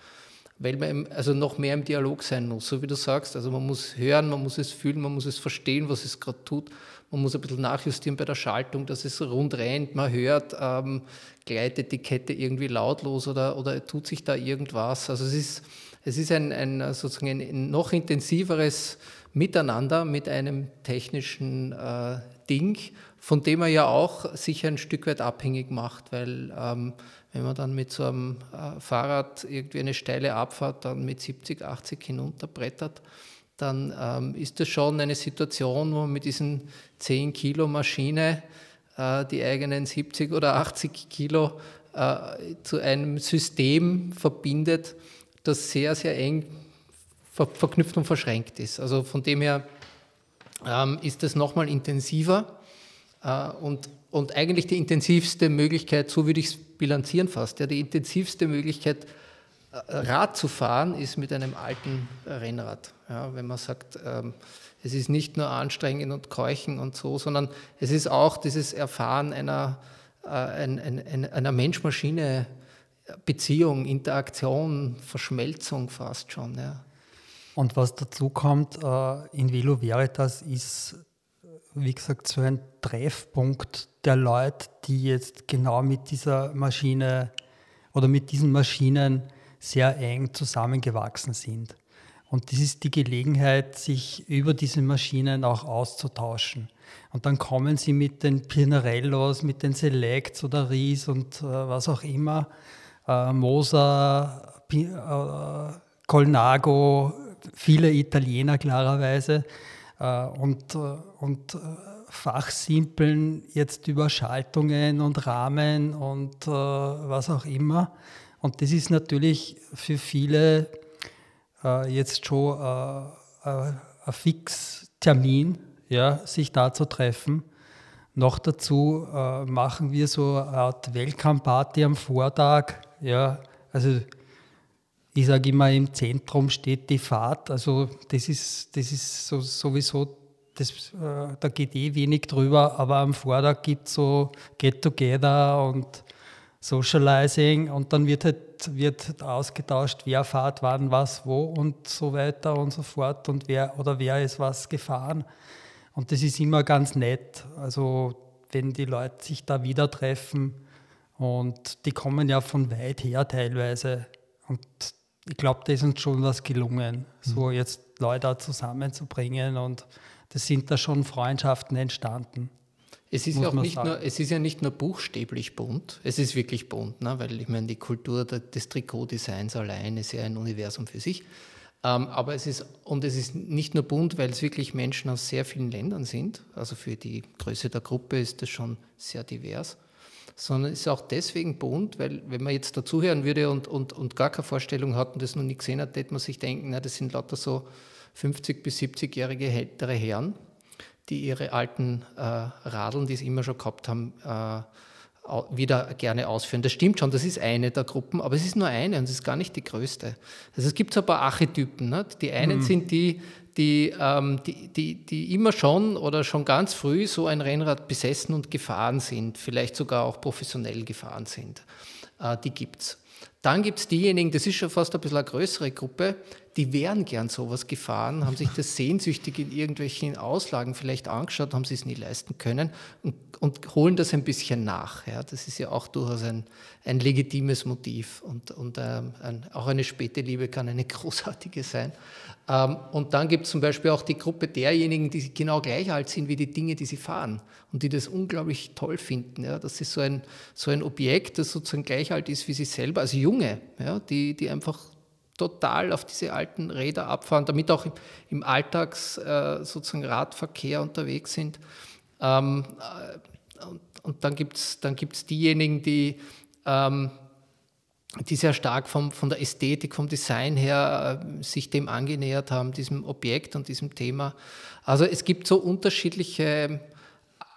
weil man also noch mehr im Dialog sein muss, so wie du sagst. Also man muss hören, man muss es fühlen, man muss es verstehen, was es gerade tut. Man muss ein bisschen nachjustieren bei der Schaltung, dass es rund rennt, man hört, ähm, gleitet die Kette irgendwie lautlos oder, oder tut sich da irgendwas. Also es ist, es ist ein, ein sozusagen ein noch intensiveres Miteinander mit einem technischen äh, Ding, von dem er ja auch sich ein Stück weit abhängig macht, weil ähm, wenn man dann mit so einem äh, Fahrrad irgendwie eine steile Abfahrt dann mit 70, 80 hinunterbrettert, dann ähm, ist das schon eine Situation, wo man mit diesen 10 Kilo Maschine äh, die eigenen 70 oder 80 Kilo äh, zu einem System verbindet, das sehr, sehr eng ver verknüpft und verschränkt ist. Also von dem her ähm, ist das nochmal intensiver äh, und, und eigentlich die intensivste Möglichkeit, so würde ich es bilanzieren fast. Ja, die intensivste Möglichkeit, äh, Rad zu fahren, ist mit einem alten Rennrad. Ja, wenn man sagt, ähm, es ist nicht nur anstrengend und keuchen und so, sondern es ist auch dieses Erfahren einer, äh, einer Mensch-Maschine-Beziehung, Interaktion, Verschmelzung fast schon. Ja. Und was dazu kommt, äh, in Velo Veritas ist wie gesagt, so ein Treffpunkt der Leute, die jetzt genau mit dieser Maschine oder mit diesen Maschinen sehr eng zusammengewachsen sind. Und das ist die Gelegenheit, sich über diese Maschinen auch auszutauschen. Und dann kommen sie mit den Pinarellos, mit den Selects oder Ries und äh, was auch immer, äh, Moser, P äh, Colnago, viele Italiener klarerweise, äh, und, äh, und äh, fachsimpeln jetzt über Schaltungen und Rahmen und was auch immer. Und das ist natürlich für viele jetzt schon ein Fixtermin, ja, sich da zu treffen. Noch dazu machen wir so eine Art Welcome-Party am Vortag. Ja, also ich sage immer, im Zentrum steht die Fahrt. Also das ist, das ist so, sowieso, das, äh, da geht eh wenig drüber, aber am Vortag gibt es so Get-Together und Socializing und dann wird halt wird ausgetauscht, wer fährt wann, was, wo und so weiter und so fort und wer oder wer ist was gefahren. Und das ist immer ganz nett. Also wenn die Leute sich da wieder treffen und die kommen ja von weit her teilweise. Und ich glaube, da ist uns schon was gelungen, so mhm. jetzt Leute zusammenzubringen und das sind da schon Freundschaften entstanden. Es ist, ja auch nicht nur, es ist ja nicht nur buchstäblich bunt, es ist wirklich bunt, ne? weil ich meine, die Kultur des Trikotdesigns allein ist ja ein Universum für sich. Ähm, aber es ist, und es ist nicht nur bunt, weil es wirklich Menschen aus sehr vielen Ländern sind. Also für die Größe der Gruppe ist das schon sehr divers sondern es ist auch deswegen bunt, weil wenn man jetzt dazuhören würde und, und, und gar keine Vorstellung hat und das noch nie gesehen hat, hätte man sich denken, na, das sind lauter so 50- bis 70-jährige ältere Herren, die ihre alten äh, Radeln, die sie immer schon gehabt haben, äh, wieder gerne ausführen. Das stimmt schon, das ist eine der Gruppen, aber es ist nur eine und es ist gar nicht die größte. Also es gibt so ein paar Archetypen. Ne? Die einen mhm. sind die, die, ähm, die, die, die immer schon oder schon ganz früh so ein Rennrad besessen und gefahren sind, vielleicht sogar auch professionell gefahren sind. Äh, die gibt es. Dann gibt es diejenigen, das ist schon fast ein bisschen eine größere Gruppe, die wären gern sowas gefahren, haben sich das sehnsüchtig in irgendwelchen Auslagen vielleicht angeschaut, haben sie es nie leisten können und, und holen das ein bisschen nach. Ja, das ist ja auch durchaus ein, ein legitimes Motiv und, und ähm, ein, auch eine späte Liebe kann eine großartige sein. Ähm, und dann gibt es zum Beispiel auch die Gruppe derjenigen, die genau gleich alt sind wie die Dinge, die sie fahren und die das unglaublich toll finden. Ja, das ist so ein, so ein Objekt, das sozusagen gleich alt ist wie sie selber, also Junge, ja, die, die einfach total auf diese alten Räder abfahren, damit auch im, Alltags äh, sozusagen Radverkehr unterwegs sind. Ähm, äh, und, und, dann gibt es dann gibt's diejenigen, die, ähm, die sehr stark vom, von der Ästhetik, vom Design her äh, sich dem angenähert haben, diesem Objekt und diesem Thema. Also es gibt so unterschiedliche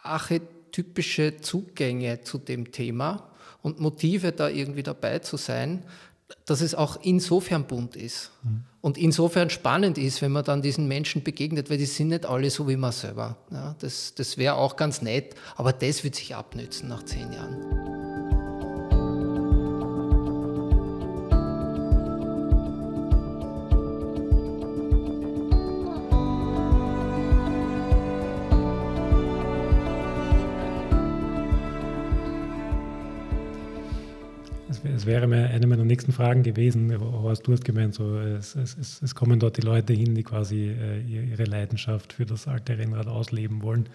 archetypische Zugänge zu dem Thema und Motive da irgendwie dabei zu sein, dass es auch insofern bunt ist mhm. und insofern spannend ist, wenn man dann diesen Menschen begegnet, weil die sind nicht alle so wie man selber. Ja, das das wäre auch ganz nett, aber das wird sich abnützen nach zehn Jahren. Das wäre mir eine meiner nächsten Fragen gewesen. Horst, du hast gemeint, so, es, es, es kommen dort die Leute hin, die quasi äh, ihre Leidenschaft für das alte Rennrad ausleben wollen.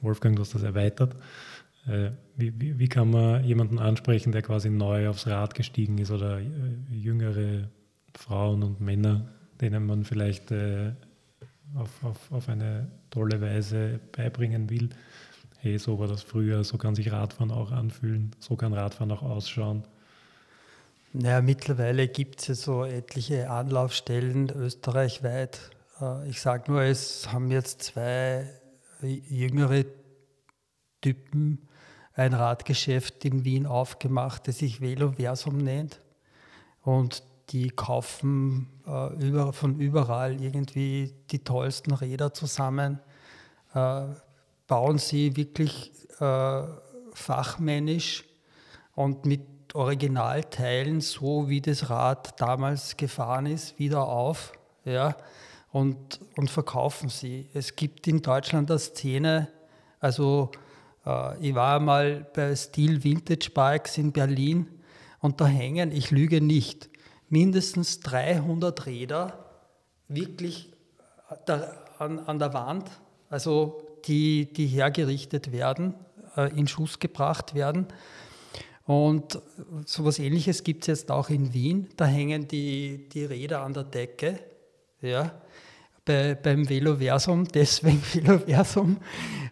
Wolfgang, du hast das erweitert. Äh, wie, wie, wie, kann man jemanden ansprechen, der quasi neu aufs Rad gestiegen ist oder äh, jüngere Frauen und Männer, denen man vielleicht äh, auf, auf, auf eine tolle Weise beibringen will? Hey, so war das früher, so kann sich Radfahren auch anfühlen, so kann Radfahren auch ausschauen. Naja, mittlerweile gibt es ja so etliche Anlaufstellen österreichweit. Äh, ich sage nur, es haben jetzt zwei jüngere Typen ein Radgeschäft in Wien aufgemacht, das sich Veloversum nennt. Und die kaufen äh, über, von überall irgendwie die tollsten Räder zusammen, äh, bauen sie wirklich äh, fachmännisch und mit Originalteilen, so wie das Rad damals gefahren ist, wieder auf ja, und, und verkaufen sie. Es gibt in Deutschland eine Szene, also äh, ich war mal bei Steel Vintage Bikes in Berlin und da hängen, ich lüge nicht, mindestens 300 Räder wirklich da, an, an der Wand, also die, die hergerichtet werden, äh, in Schuss gebracht werden. Und so etwas Ähnliches gibt es jetzt auch in Wien. Da hängen die, die Räder an der Decke. Ja, bei, beim Veloversum, deswegen Veloversum.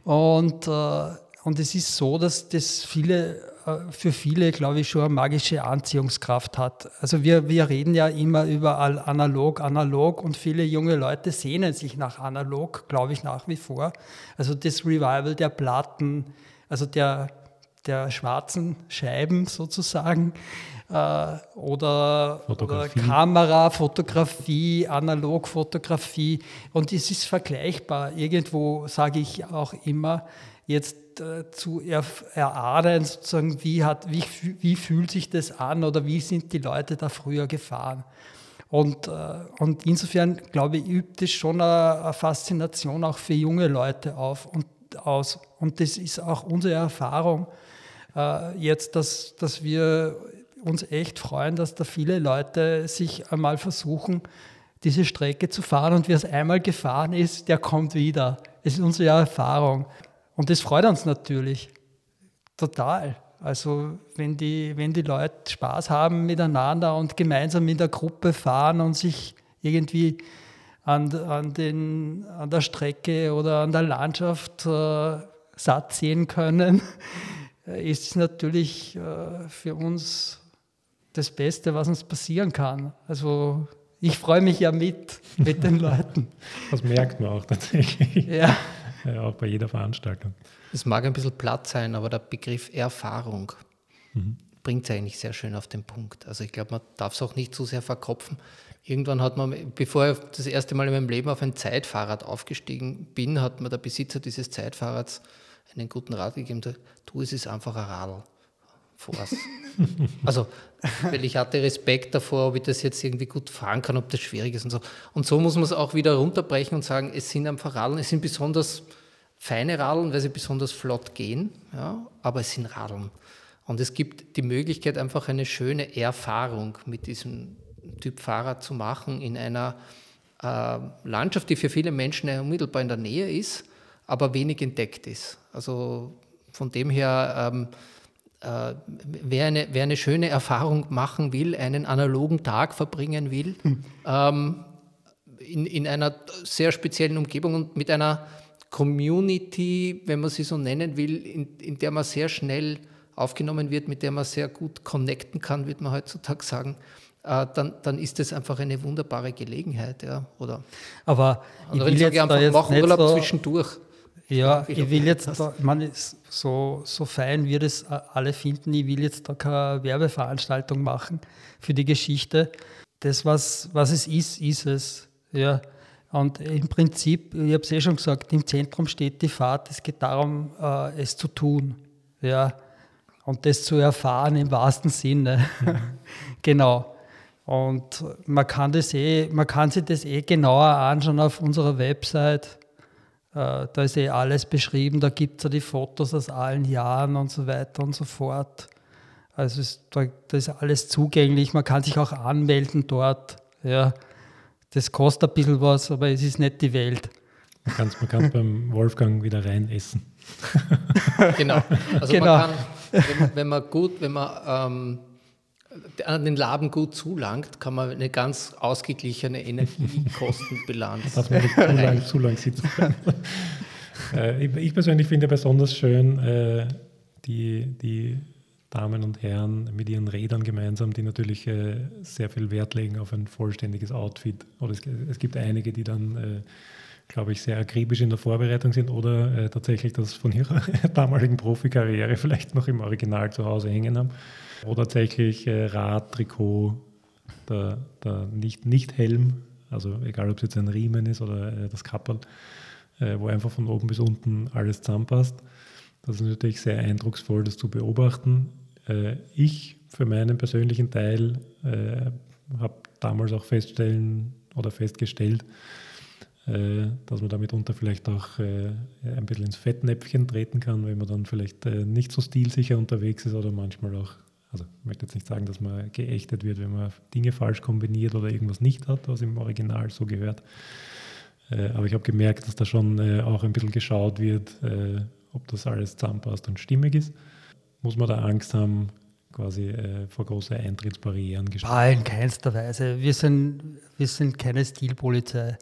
Und, äh, und es ist so, dass das viele, äh, für viele, glaube ich, schon eine magische Anziehungskraft hat. Also wir, wir reden ja immer überall analog, analog und viele junge Leute sehnen sich nach analog, glaube ich, nach wie vor. Also das Revival der Platten, also der der schwarzen Scheiben sozusagen äh, oder, oder, Kamera, Fotografie, Analogfotografie und es ist vergleichbar. Irgendwo sage ich auch immer jetzt äh, zu er, erahnen, sozusagen, wie, hat, wie, wie fühlt sich das an oder wie sind die Leute da früher gefahren. Und, äh, und insofern, glaube ich, übt es schon eine, eine Faszination auch für junge Leute auf und aus. Und das ist auch unsere Erfahrung, jetzt, dass, dass wir uns echt freuen, dass da viele Leute sich einmal versuchen, diese Strecke zu fahren und wer es einmal gefahren ist, der kommt wieder. Das ist unsere Erfahrung. Und das freut uns natürlich total. Also wenn die, wenn die Leute Spaß haben miteinander und gemeinsam in der Gruppe fahren und sich irgendwie an, an, den, an der Strecke oder an der Landschaft äh, satt sehen können, äh, ist es natürlich äh, für uns das Beste, was uns passieren kann. Also ich freue mich ja mit, mit den Leuten. Das merkt man auch tatsächlich. Ja. ja. Auch bei jeder Veranstaltung. Es mag ein bisschen platt sein, aber der Begriff Erfahrung mhm. bringt es eigentlich sehr schön auf den Punkt. Also ich glaube, man darf es auch nicht zu sehr verkopfen. Irgendwann hat man, bevor ich das erste Mal in meinem Leben auf ein Zeitfahrrad aufgestiegen bin, hat mir der Besitzer dieses Zeitfahrrads einen guten Rat gegeben, du, es ist einfach ein Radl. Also, weil ich hatte Respekt davor, ob ich das jetzt irgendwie gut fahren kann, ob das schwierig ist und so. Und so muss man es auch wieder runterbrechen und sagen, es sind einfach Radeln, es sind besonders feine Radeln, weil sie besonders flott gehen, ja, aber es sind Radeln. Und es gibt die Möglichkeit, einfach eine schöne Erfahrung mit diesem Typ Fahrrad zu machen in einer äh, Landschaft, die für viele Menschen unmittelbar in der Nähe ist, aber wenig entdeckt ist. Also von dem her, ähm, äh, wer, eine, wer eine schöne Erfahrung machen will, einen analogen Tag verbringen will, hm. ähm, in, in einer sehr speziellen Umgebung und mit einer Community, wenn man sie so nennen will, in, in der man sehr schnell aufgenommen wird, mit der man sehr gut connecten kann, würde man heutzutage sagen, äh, dann, dann ist das einfach eine wunderbare Gelegenheit. Ja, oder Aber ich will jetzt einfach, jetzt mach nicht Urlaub so, zwischendurch. Ja, ich will jetzt, da, man so, so fein wir das alle finden, ich will jetzt da keine Werbeveranstaltung machen für die Geschichte. Das, was, was es ist, ist es. Ja. Und im Prinzip, ich habe es eh schon gesagt, im Zentrum steht die Fahrt. Es geht darum, äh, es zu tun. Ja. Und das zu erfahren im wahrsten Sinne. Mhm. genau. Und man kann, das eh, man kann sich das eh genauer anschauen auf unserer Website. Äh, da ist eh alles beschrieben, da gibt es ja die Fotos aus allen Jahren und so weiter und so fort. Also ist, da, da, ist alles zugänglich, man kann sich auch anmelden dort. Ja. Das kostet ein bisschen was, aber es ist nicht die Welt. Man kann es man beim Wolfgang wieder rein essen. genau. Also genau. man kann, wenn, wenn man gut, wenn man ähm, an den Laben gut zulangt, kann man eine ganz ausgeglichene Energiekostenbilanz. Dass man nicht zu lang, zu lang sitzen äh, ich, persönlich finde besonders schön äh, die, die Damen und Herren mit ihren Rädern gemeinsam, die natürlich äh, sehr viel Wert legen auf ein vollständiges Outfit. Oder es, es gibt einige, die dann, glaube ich, sehr akribisch in der Vorbereitung sind oder äh, tatsächlich das von ihrer damaligen Profikarriere vielleicht noch im Original zu Hause hängen haben. Oder tatsächlich äh, Rad, Trikot, der, der nicht, nicht Helm, also egal ob es jetzt ein Riemen ist oder äh, das Kapperl, äh, wo einfach von oben bis unten alles zusammenpasst. Das ist natürlich sehr eindrucksvoll, das zu beobachten. Ich für meinen persönlichen Teil habe damals auch feststellen oder festgestellt, dass man damit unter vielleicht auch ein bisschen ins Fettnäpfchen treten kann, wenn man dann vielleicht nicht so stilsicher unterwegs ist oder manchmal auch also ich möchte jetzt nicht sagen, dass man geächtet wird, wenn man Dinge falsch kombiniert oder irgendwas nicht hat, was im Original so gehört. Äh, aber ich habe gemerkt, dass da schon äh, auch ein bisschen geschaut wird, äh, ob das alles zusammenpasst und stimmig ist. Muss man da Angst haben, quasi vor große Eintrittsbarrieren gestellt? in keinster Weise. Wir sind, wir sind keine Stilpolizei.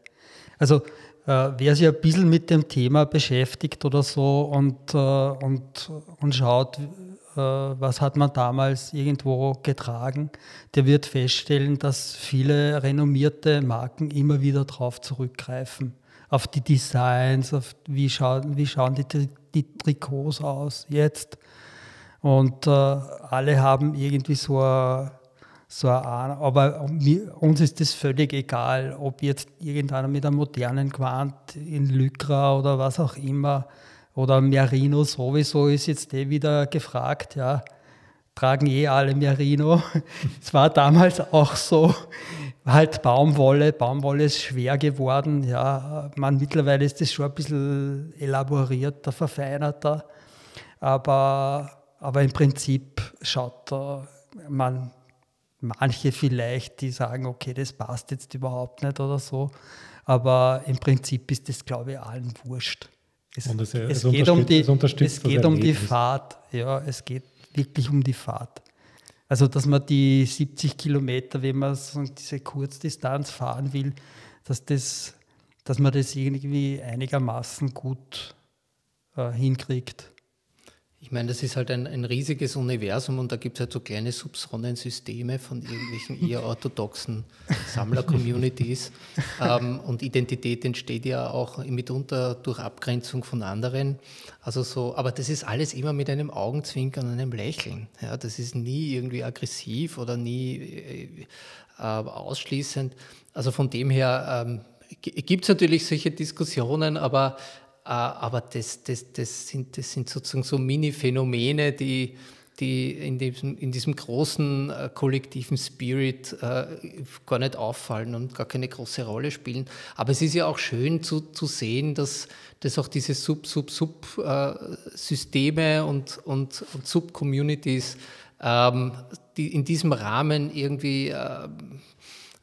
Also wer sich ein bisschen mit dem Thema beschäftigt oder so und, und, und schaut, äh, was hat man damals irgendwo getragen, der wird feststellen, dass viele renommierte Marken immer wieder darauf zurückgreifen. Auf die Designs, auf wie schauen, wie schauen die, die Trikots aus jetzt. Und äh, alle haben irgendwie so eine, so Ahnung. Aber uns ist das völlig egal, ob jetzt irgendeiner mit einem modernen Quant in Lycra oder was auch immer oder Merino sowieso ist jetzt eh wieder gefragt, ja. Tragen eh alle Merino. Es war damals auch so, halt Baumwolle. Baumwolle ist schwer geworden. Ja, man, mittlerweile ist das schon ein bisschen elaborierter, verfeinerter. Aber, aber im Prinzip schaut man manche vielleicht, die sagen, okay, das passt jetzt überhaupt nicht oder so. Aber im Prinzip ist das, glaube ich, allen wurscht. Es, es, es geht, um die, es geht um die Fahrt. Ja, es geht wirklich um die Fahrt. Also, dass man die 70 Kilometer, wenn man so diese Kurzdistanz fahren will, dass, das, dass man das irgendwie einigermaßen gut äh, hinkriegt. Ich meine, das ist halt ein, ein riesiges Universum und da gibt es halt so kleine Subsonnensysteme von irgendwelchen eher orthodoxen Sammler-Communities. ähm, und Identität entsteht ja auch mitunter durch Abgrenzung von anderen. Also so, aber das ist alles immer mit einem Augenzwinkern und einem Lächeln. Ja, das ist nie irgendwie aggressiv oder nie äh, äh ausschließend. Also von dem her ähm, gibt es natürlich solche Diskussionen, aber aber das, das, das, sind, das sind sozusagen so Mini-Phänomene, die, die in diesem, in diesem großen äh, kollektiven Spirit äh, gar nicht auffallen und gar keine große Rolle spielen. Aber es ist ja auch schön zu, zu sehen, dass, dass auch diese Sub-Sub-Sub-Systeme und, und, und Sub-Communities ähm, die in diesem Rahmen irgendwie äh,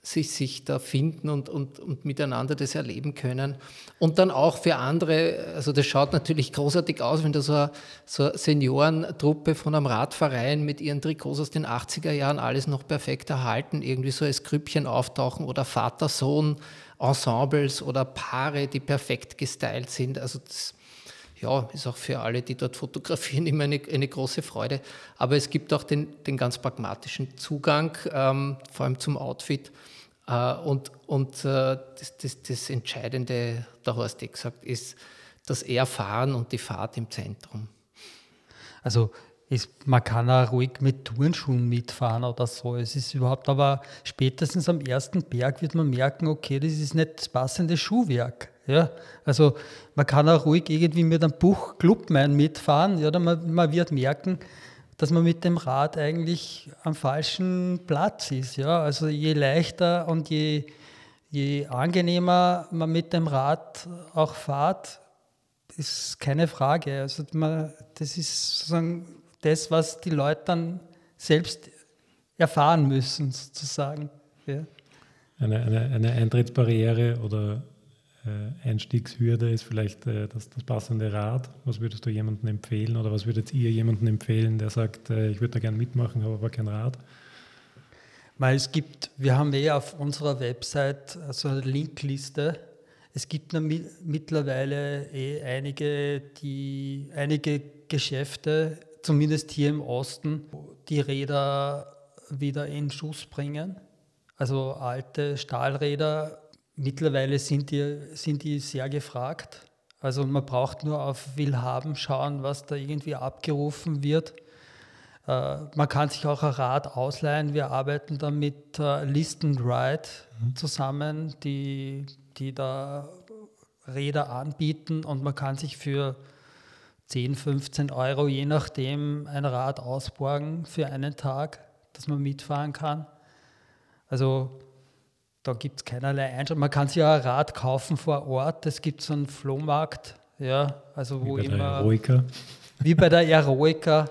sich, sich da finden und, und, und miteinander das erleben können. Und dann auch für andere, also das schaut natürlich großartig aus, wenn da so eine, so eine Seniorentruppe von einem Radverein mit ihren Trikots aus den 80er Jahren alles noch perfekt erhalten, irgendwie so als Grüppchen auftauchen oder Vater-Sohn-Ensembles oder Paare, die perfekt gestylt sind. Also das, ja, ist auch für alle, die dort fotografieren, immer eine, eine große Freude. Aber es gibt auch den, den ganz pragmatischen Zugang, ähm, vor allem zum Outfit. Äh, und und äh, das, das, das, Entscheidende, der Horst eh gesagt, ist das Erfahren und die Fahrt im Zentrum. Also ist, man kann auch ruhig mit Turnschuhen mitfahren oder so. Es ist überhaupt, aber spätestens am ersten Berg wird man merken, okay, das ist nicht das passende Schuhwerk. Ja, also man kann auch ruhig irgendwie mit einem Buch Clubman mitfahren. Ja, man, man wird merken, dass man mit dem Rad eigentlich am falschen Platz ist. Ja, also je leichter und je, je angenehmer man mit dem Rad auch fährt, ist keine Frage. Also man, das ist sozusagen das, was die Leute dann selbst erfahren müssen, sozusagen. Ja. Eine, eine, eine Eintrittsbarriere oder Einstiegshürde ist vielleicht äh, das, das, passende Rad. Was würdest du jemandem empfehlen oder was würdet ihr jemandem empfehlen, der sagt, äh, ich würde da gerne mitmachen, habe aber kein Rad? Weil es gibt, wir haben eh auf unserer Website so eine Linkliste. Es gibt mittlerweile eh einige, die, einige Geschäfte, zumindest hier im Osten, die Räder wieder in Schuss bringen. Also alte Stahlräder Mittlerweile sind die, sind die sehr gefragt. Also man braucht nur auf Willhaben schauen, was da irgendwie abgerufen wird. Äh, man kann sich auch ein Rad ausleihen. Wir arbeiten da mit äh, List and Ride mhm. zusammen, die, die da Räder anbieten und man kann sich für 10, 15 Euro, je nachdem, ein Rad ausborgen für einen Tag, dass man mitfahren kann. Also da gibt es keinerlei Einschränkungen. Man kann sich ja ein Rad kaufen vor Ort. Es gibt so einen Flohmarkt, ja, also wo wie bei immer. Der Eroica. Wie bei der Eroica.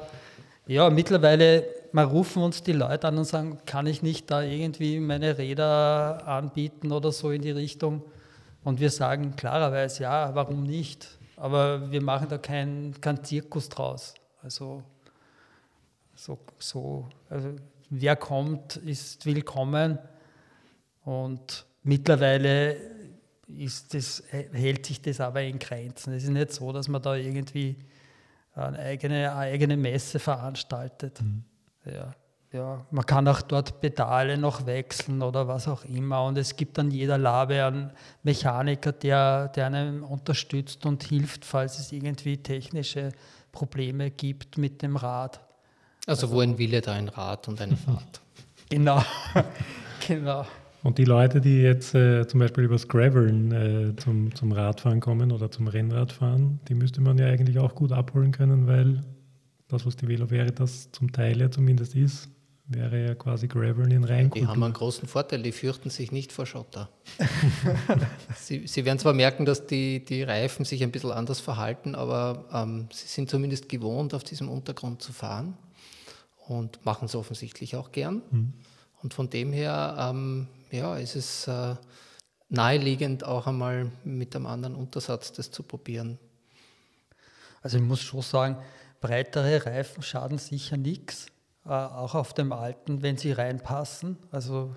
Ja, mittlerweile, mal rufen uns die Leute an und sagen, kann ich nicht da irgendwie meine Räder anbieten oder so in die Richtung? Und wir sagen klarerweise, ja, warum nicht? Aber wir machen da keinen kein Zirkus draus. Also, so, so also wer kommt, ist willkommen. Und mittlerweile ist das, hält sich das aber in Grenzen. Es ist nicht so, dass man da irgendwie eine eigene, eine eigene Messe veranstaltet. Mhm. Ja, ja, man kann auch dort Pedale noch wechseln oder was auch immer. Und es gibt an jeder Labe einen Mechaniker, der, der einem unterstützt und hilft, falls es irgendwie technische Probleme gibt mit dem Rad. Also, also wo ein Wille, da ein Rad und eine Fahrt. genau, genau. Und die Leute, die jetzt äh, zum Beispiel übers Graveln äh, zum, zum Radfahren kommen oder zum Rennradfahren, die müsste man ja eigentlich auch gut abholen können, weil das, was die Velo Veritas zum Teil ja zumindest ist, wäre ja quasi Graveln in Reinkultur. Die haben einen großen Vorteil, die fürchten sich nicht vor Schotter. sie, sie, werden zwar merken, dass die, die Reifen sich ein bisschen anders verhalten, aber ähm, sie sind zumindest gewohnt, auf diesem Untergrund zu fahren und machen es offensichtlich auch gern. Mhm. Und von dem her ähm, ja, es ist äh, naheliegend, auch einmal mit einem anderen Untersatz das zu probieren. Also ich muss schon sagen, breitere Reifen schaden sicher nichts, äh, auch auf dem alten, wenn sie reinpassen. Also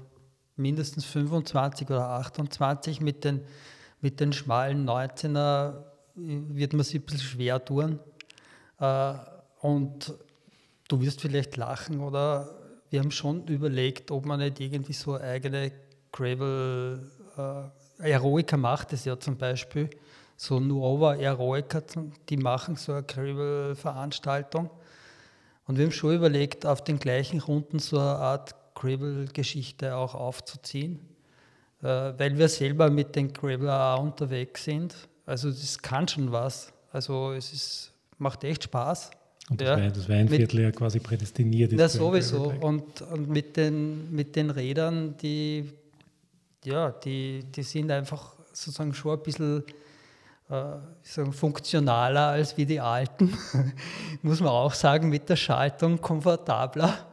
mindestens 25 oder 28 mit den, mit den schmalen 19er wird man sich ein bisschen schwer tun. Äh, und du wirst vielleicht lachen oder wir haben schon überlegt, ob man nicht irgendwie so eigene Gravel, äh, Aeroica macht es ja zum Beispiel, so Nuova Aeroica, die machen so eine Gravel-Veranstaltung. Und wir haben schon überlegt, auf den gleichen Runden so eine Art Gravel-Geschichte auch aufzuziehen, äh, weil wir selber mit den Gravel auch unterwegs sind. Also das kann schon was. Also es ist, macht echt Spaß. Und das, ja, Wein, das Weinviertel ja quasi prädestiniert ist. Ja, sowieso. Und, und mit, den, mit den Rädern, die ja, die, die sind einfach sozusagen schon ein bisschen äh, sagen, funktionaler als wie die alten, muss man auch sagen, mit der Schaltung komfortabler.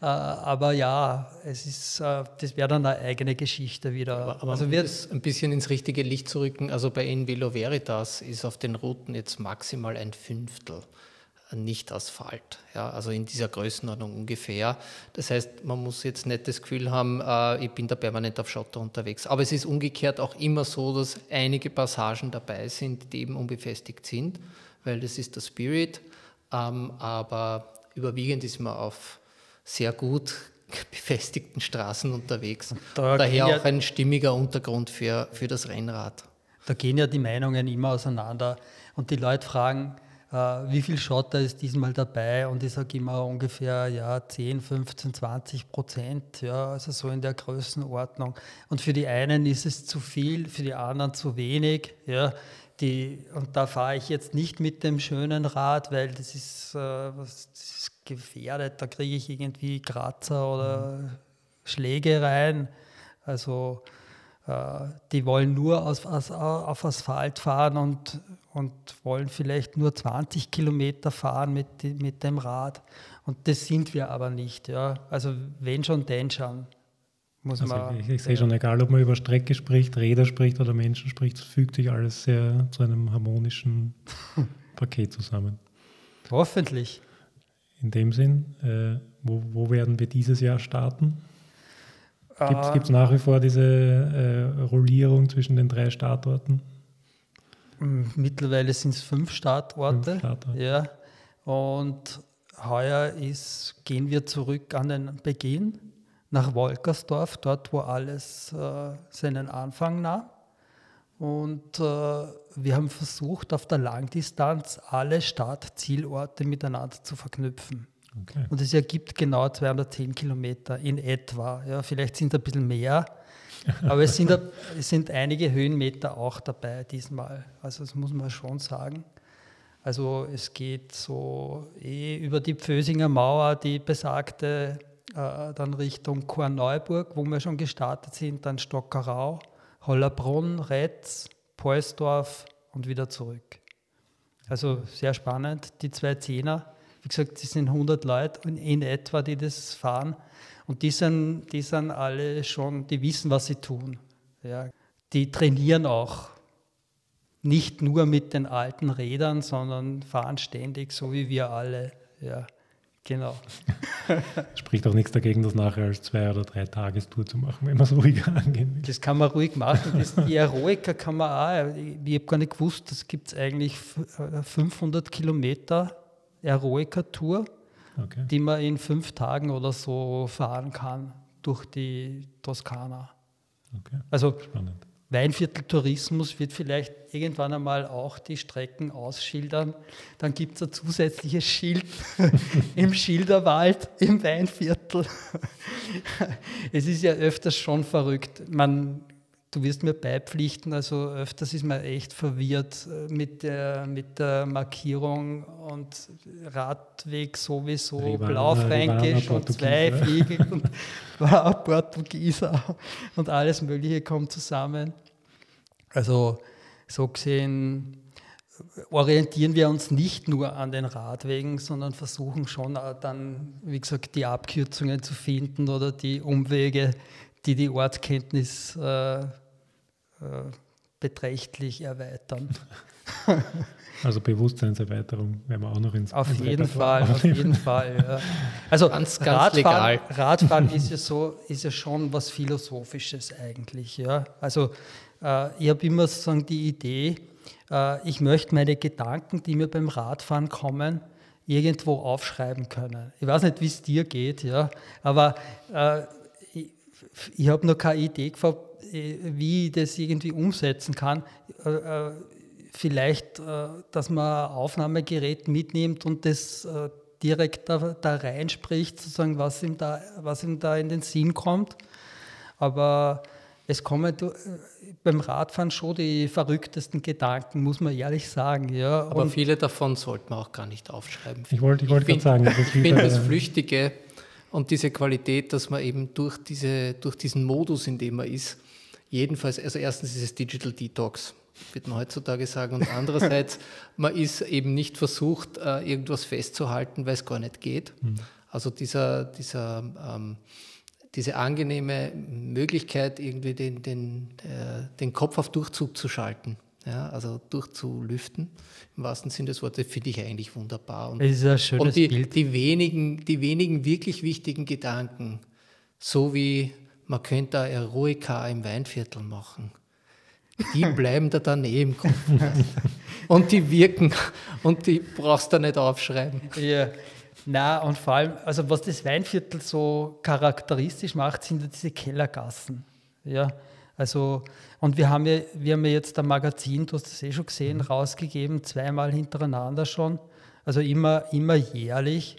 Äh, aber ja, es ist, äh, das wäre dann eine eigene Geschichte wieder. Aber, aber also um das ein bisschen ins richtige Licht zu rücken, also bei Envelo Veritas ist auf den Routen jetzt maximal ein Fünftel nicht Asphalt. Ja, also in dieser Größenordnung ungefähr. Das heißt, man muss jetzt nicht das Gefühl haben, äh, ich bin da permanent auf Schotter unterwegs. Aber es ist umgekehrt auch immer so, dass einige Passagen dabei sind, die eben unbefestigt sind. weil das ist der Spirit, ähm, aber überwiegend ist man auf sehr gut befestigten Straßen unterwegs. Da Daher auch ein stimmiger Untergrund für, für das Rennrad. Da gehen ja die Meinungen immer auseinander und die Leute fragen, wie viel Schotter ist diesmal dabei? Und ich sage immer ungefähr ja, 10, 15, 20 Prozent, ja, also so in der Größenordnung. Und für die einen ist es zu viel, für die anderen zu wenig. Ja. Die, und da fahre ich jetzt nicht mit dem schönen Rad, weil das ist, äh, das ist gefährdet, da kriege ich irgendwie Kratzer oder mhm. Schläge rein. Also äh, die wollen nur aus, auf Asphalt fahren und, und wollen vielleicht nur 20 Kilometer fahren mit, mit dem Rad. Und das sind wir aber nicht. Ja. Also wenn schon, denn schon. Muss also man, ich, ich sehe schon, egal ob man über Strecke spricht, Räder spricht oder Menschen spricht, fügt sich alles sehr zu einem harmonischen Paket zusammen. Hoffentlich. In dem Sinn, äh, wo, wo werden wir dieses Jahr starten? Gibt es nach wie vor diese äh, Rollierung zwischen den drei Startorten? Mittlerweile sind es fünf Startorte. Fünf Startorte. Ja. Und heuer ist, gehen wir zurück an den Beginn nach Wolkersdorf, dort wo alles äh, seinen Anfang nahm. Und äh, wir haben versucht, auf der Langdistanz alle Start-Zielorte miteinander zu verknüpfen. Okay. Und es ergibt genau 210 Kilometer in etwa. Ja, vielleicht sind es ein bisschen mehr, aber es sind, es sind einige Höhenmeter auch dabei diesmal. Also das muss man schon sagen. Also es geht so eh über die Pfösinger Mauer, die besagte äh, dann Richtung Korneuburg, wo wir schon gestartet sind, dann Stockerau, Hollerbrunn, Retz, Poelsdorf und wieder zurück. Also sehr spannend, die zwei Zehner. Wie gesagt, es sind 100 Leute in etwa, die das fahren. Und die sind, die sind alle schon, die wissen, was sie tun. Ja. Die trainieren auch nicht nur mit den alten Rädern, sondern fahren ständig, so wie wir alle. Ja. Genau. Spricht auch nichts dagegen, das nachher als zwei- oder drei Tagestour zu machen, wenn man es ruhiger angehen will. Das kann man ruhig machen. Das, die Eroica kann man auch. Ich, habe gar nicht gewusst, das gibt es eigentlich 500 äh, Kilometer Eroica-Tour, okay. die man in fünf Tagen oder so fahren kann durch die Toskana. Okay. Also Spannend. Weinviertel-Tourismus wird vielleicht irgendwann einmal auch die Strecken ausschildern. Dann gibt es ein zusätzliches Schild im Schilderwald, im Weinviertel. es ist ja öfters schon verrückt. Man du wirst mir beipflichten, also öfters ist man echt verwirrt äh, mit der, mit der Markierung und Radweg sowieso, Rivana, Blaufränkisch und Zweifliegel und Portugieser und alles Mögliche kommt zusammen. Also so gesehen orientieren wir uns nicht nur an den Radwegen, sondern versuchen schon dann, wie gesagt, die Abkürzungen zu finden oder die Umwege, die die Ortskenntnis äh, äh, beträchtlich erweitern. Also Bewusstseinserweiterung werden wir auch noch ins Auf jeden Fall, auf jeden Fall. Ja. Also ganz, ganz Radfahren, legal. Radfahren ist ja so, ist ja schon was Philosophisches eigentlich. Ja. Also äh, ich habe immer sozusagen die Idee, äh, ich möchte meine Gedanken, die mir beim Radfahren kommen, irgendwo aufschreiben können. Ich weiß nicht, wie es dir geht, ja, aber äh, ich, habe noch keine Idee gehabt, äh, wie ich das irgendwie umsetzen kann. Äh, äh, vielleicht, dass man ein Aufnahmegerät mitnimmt und das direkt da, da reinspricht, sozusagen, was ihm, da, was ihm da in den Sinn kommt. Aber es kommen beim Radfahren schon die verrücktesten Gedanken, muss man ehrlich sagen. Ja. Aber und viele davon sollte man auch gar nicht aufschreiben. Ich wollte ich wollt gerade sagen, ich finde das Flüchtige und diese Qualität, dass man eben durch, diese, durch diesen Modus, in dem man ist, jedenfalls, also erstens ist es Digital Detox, wird man heutzutage sagen, und andererseits, man ist eben nicht versucht, äh, irgendwas festzuhalten, weil es gar nicht geht. Mhm. Also dieser, dieser, ähm, diese angenehme Möglichkeit, irgendwie den, den, äh, den Kopf auf Durchzug zu schalten. Ja, also durchzulüften, im wahrsten Sinne des Wortes, finde ich eigentlich wunderbar. Und, es ist ein schönes und die, Bild. Die wenigen, die wenigen wirklich wichtigen Gedanken, so wie man könnte Eroika im Weinviertel machen. Die bleiben da daneben im Kopf. und die wirken und die brauchst du nicht aufschreiben. Ja. Na und vor allem, also was das Weinviertel so charakteristisch macht, sind diese Kellergassen. Ja, also, und wir haben ja, wir haben ja jetzt ein Magazin, du hast das eh schon gesehen, rausgegeben, zweimal hintereinander schon. Also immer, immer jährlich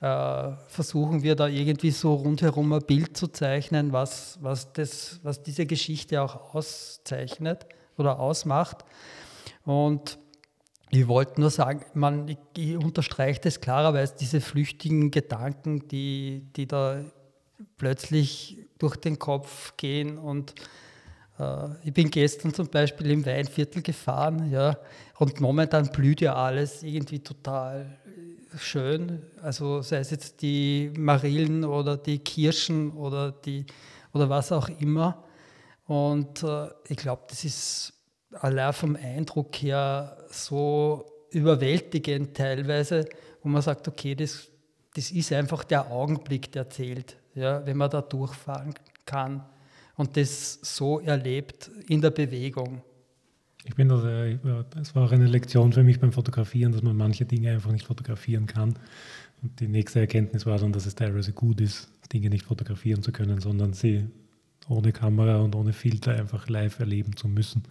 äh, versuchen wir da irgendwie so rundherum ein Bild zu zeichnen, was, was, das, was diese Geschichte auch auszeichnet oder ausmacht. Und ich wollte nur sagen, man, ich, ich unterstreiche das klarerweise, diese flüchtigen Gedanken, die, die da plötzlich durch den Kopf gehen. Und ich bin gestern zum Beispiel im Weinviertel gefahren, ja, und momentan blüht ja alles irgendwie total schön. Also sei es jetzt die Marillen oder die Kirschen oder, die, oder was auch immer. Und äh, ich glaube, das ist allein vom Eindruck her so überwältigend teilweise, wo man sagt, okay, das, das ist einfach der Augenblick, der zählt, ja, wenn man da durchfahren kann und das so erlebt in der Bewegung. Ich bin da sehr, es war auch eine Lektion für mich beim Fotografieren, dass man manche Dinge einfach nicht fotografieren kann. Und die nächste Erkenntnis war dann, dass es teilweise gut ist, Dinge nicht fotografieren zu können, sondern sie ohne Kamera und ohne Filter einfach live erleben zu müssen.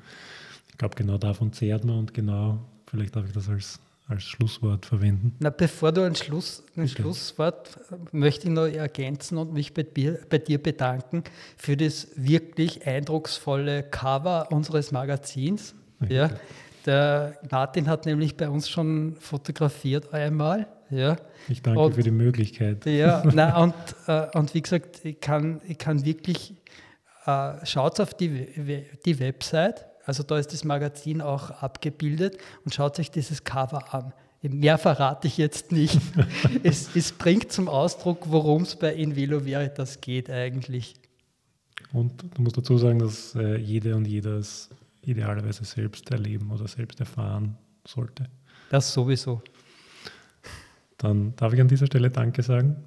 Ich glaube, genau davon zehrt man und genau, vielleicht darf ich das als, als Schlusswort verwenden. Na, bevor du ein, Schluss, ein Schlusswort möchte ich noch ergänzen und mich bei dir, bei dir bedanken für das wirklich eindrucksvolle Cover unseres Magazins. Ja, der Martin hat nämlich bei uns schon fotografiert einmal. Ja. Ich danke und, für die Möglichkeit. Ja, na, und, äh, und wie gesagt, ich kann, ich kann wirklich, äh, schaut auf die, die Website, also da ist das Magazin auch abgebildet und schaut euch dieses Cover an. Mehr verrate ich jetzt nicht. es, es, bringt zum Ausdruck, worum es bei In Velo Veritas geht eigentlich. Und du musst dazu sagen, dass äh, jede und jeder es idealerweise selbst erleben oder selbst erfahren sollte. Das sowieso. Dann darf ich an dieser Stelle Danke sagen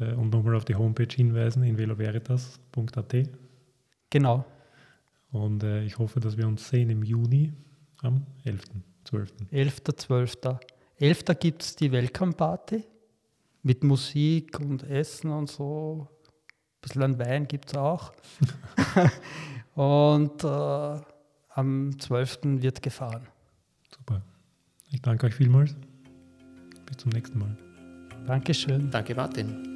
äh, und nochmal auf die Homepage hinweisen, in veloveritas.at. Genau. Und äh, ich hoffe, dass wir uns sehen im Juni am 11.12. 11.12. 11. gibt es die Welcome Party mit Musik und Essen und so. Ein bisschen an Wein gibt es auch. und äh, am 12. wird gefahren. Super. Ich danke euch vielmals. Bis zum nächsten Mal. Dankeschön. Danke, Martin.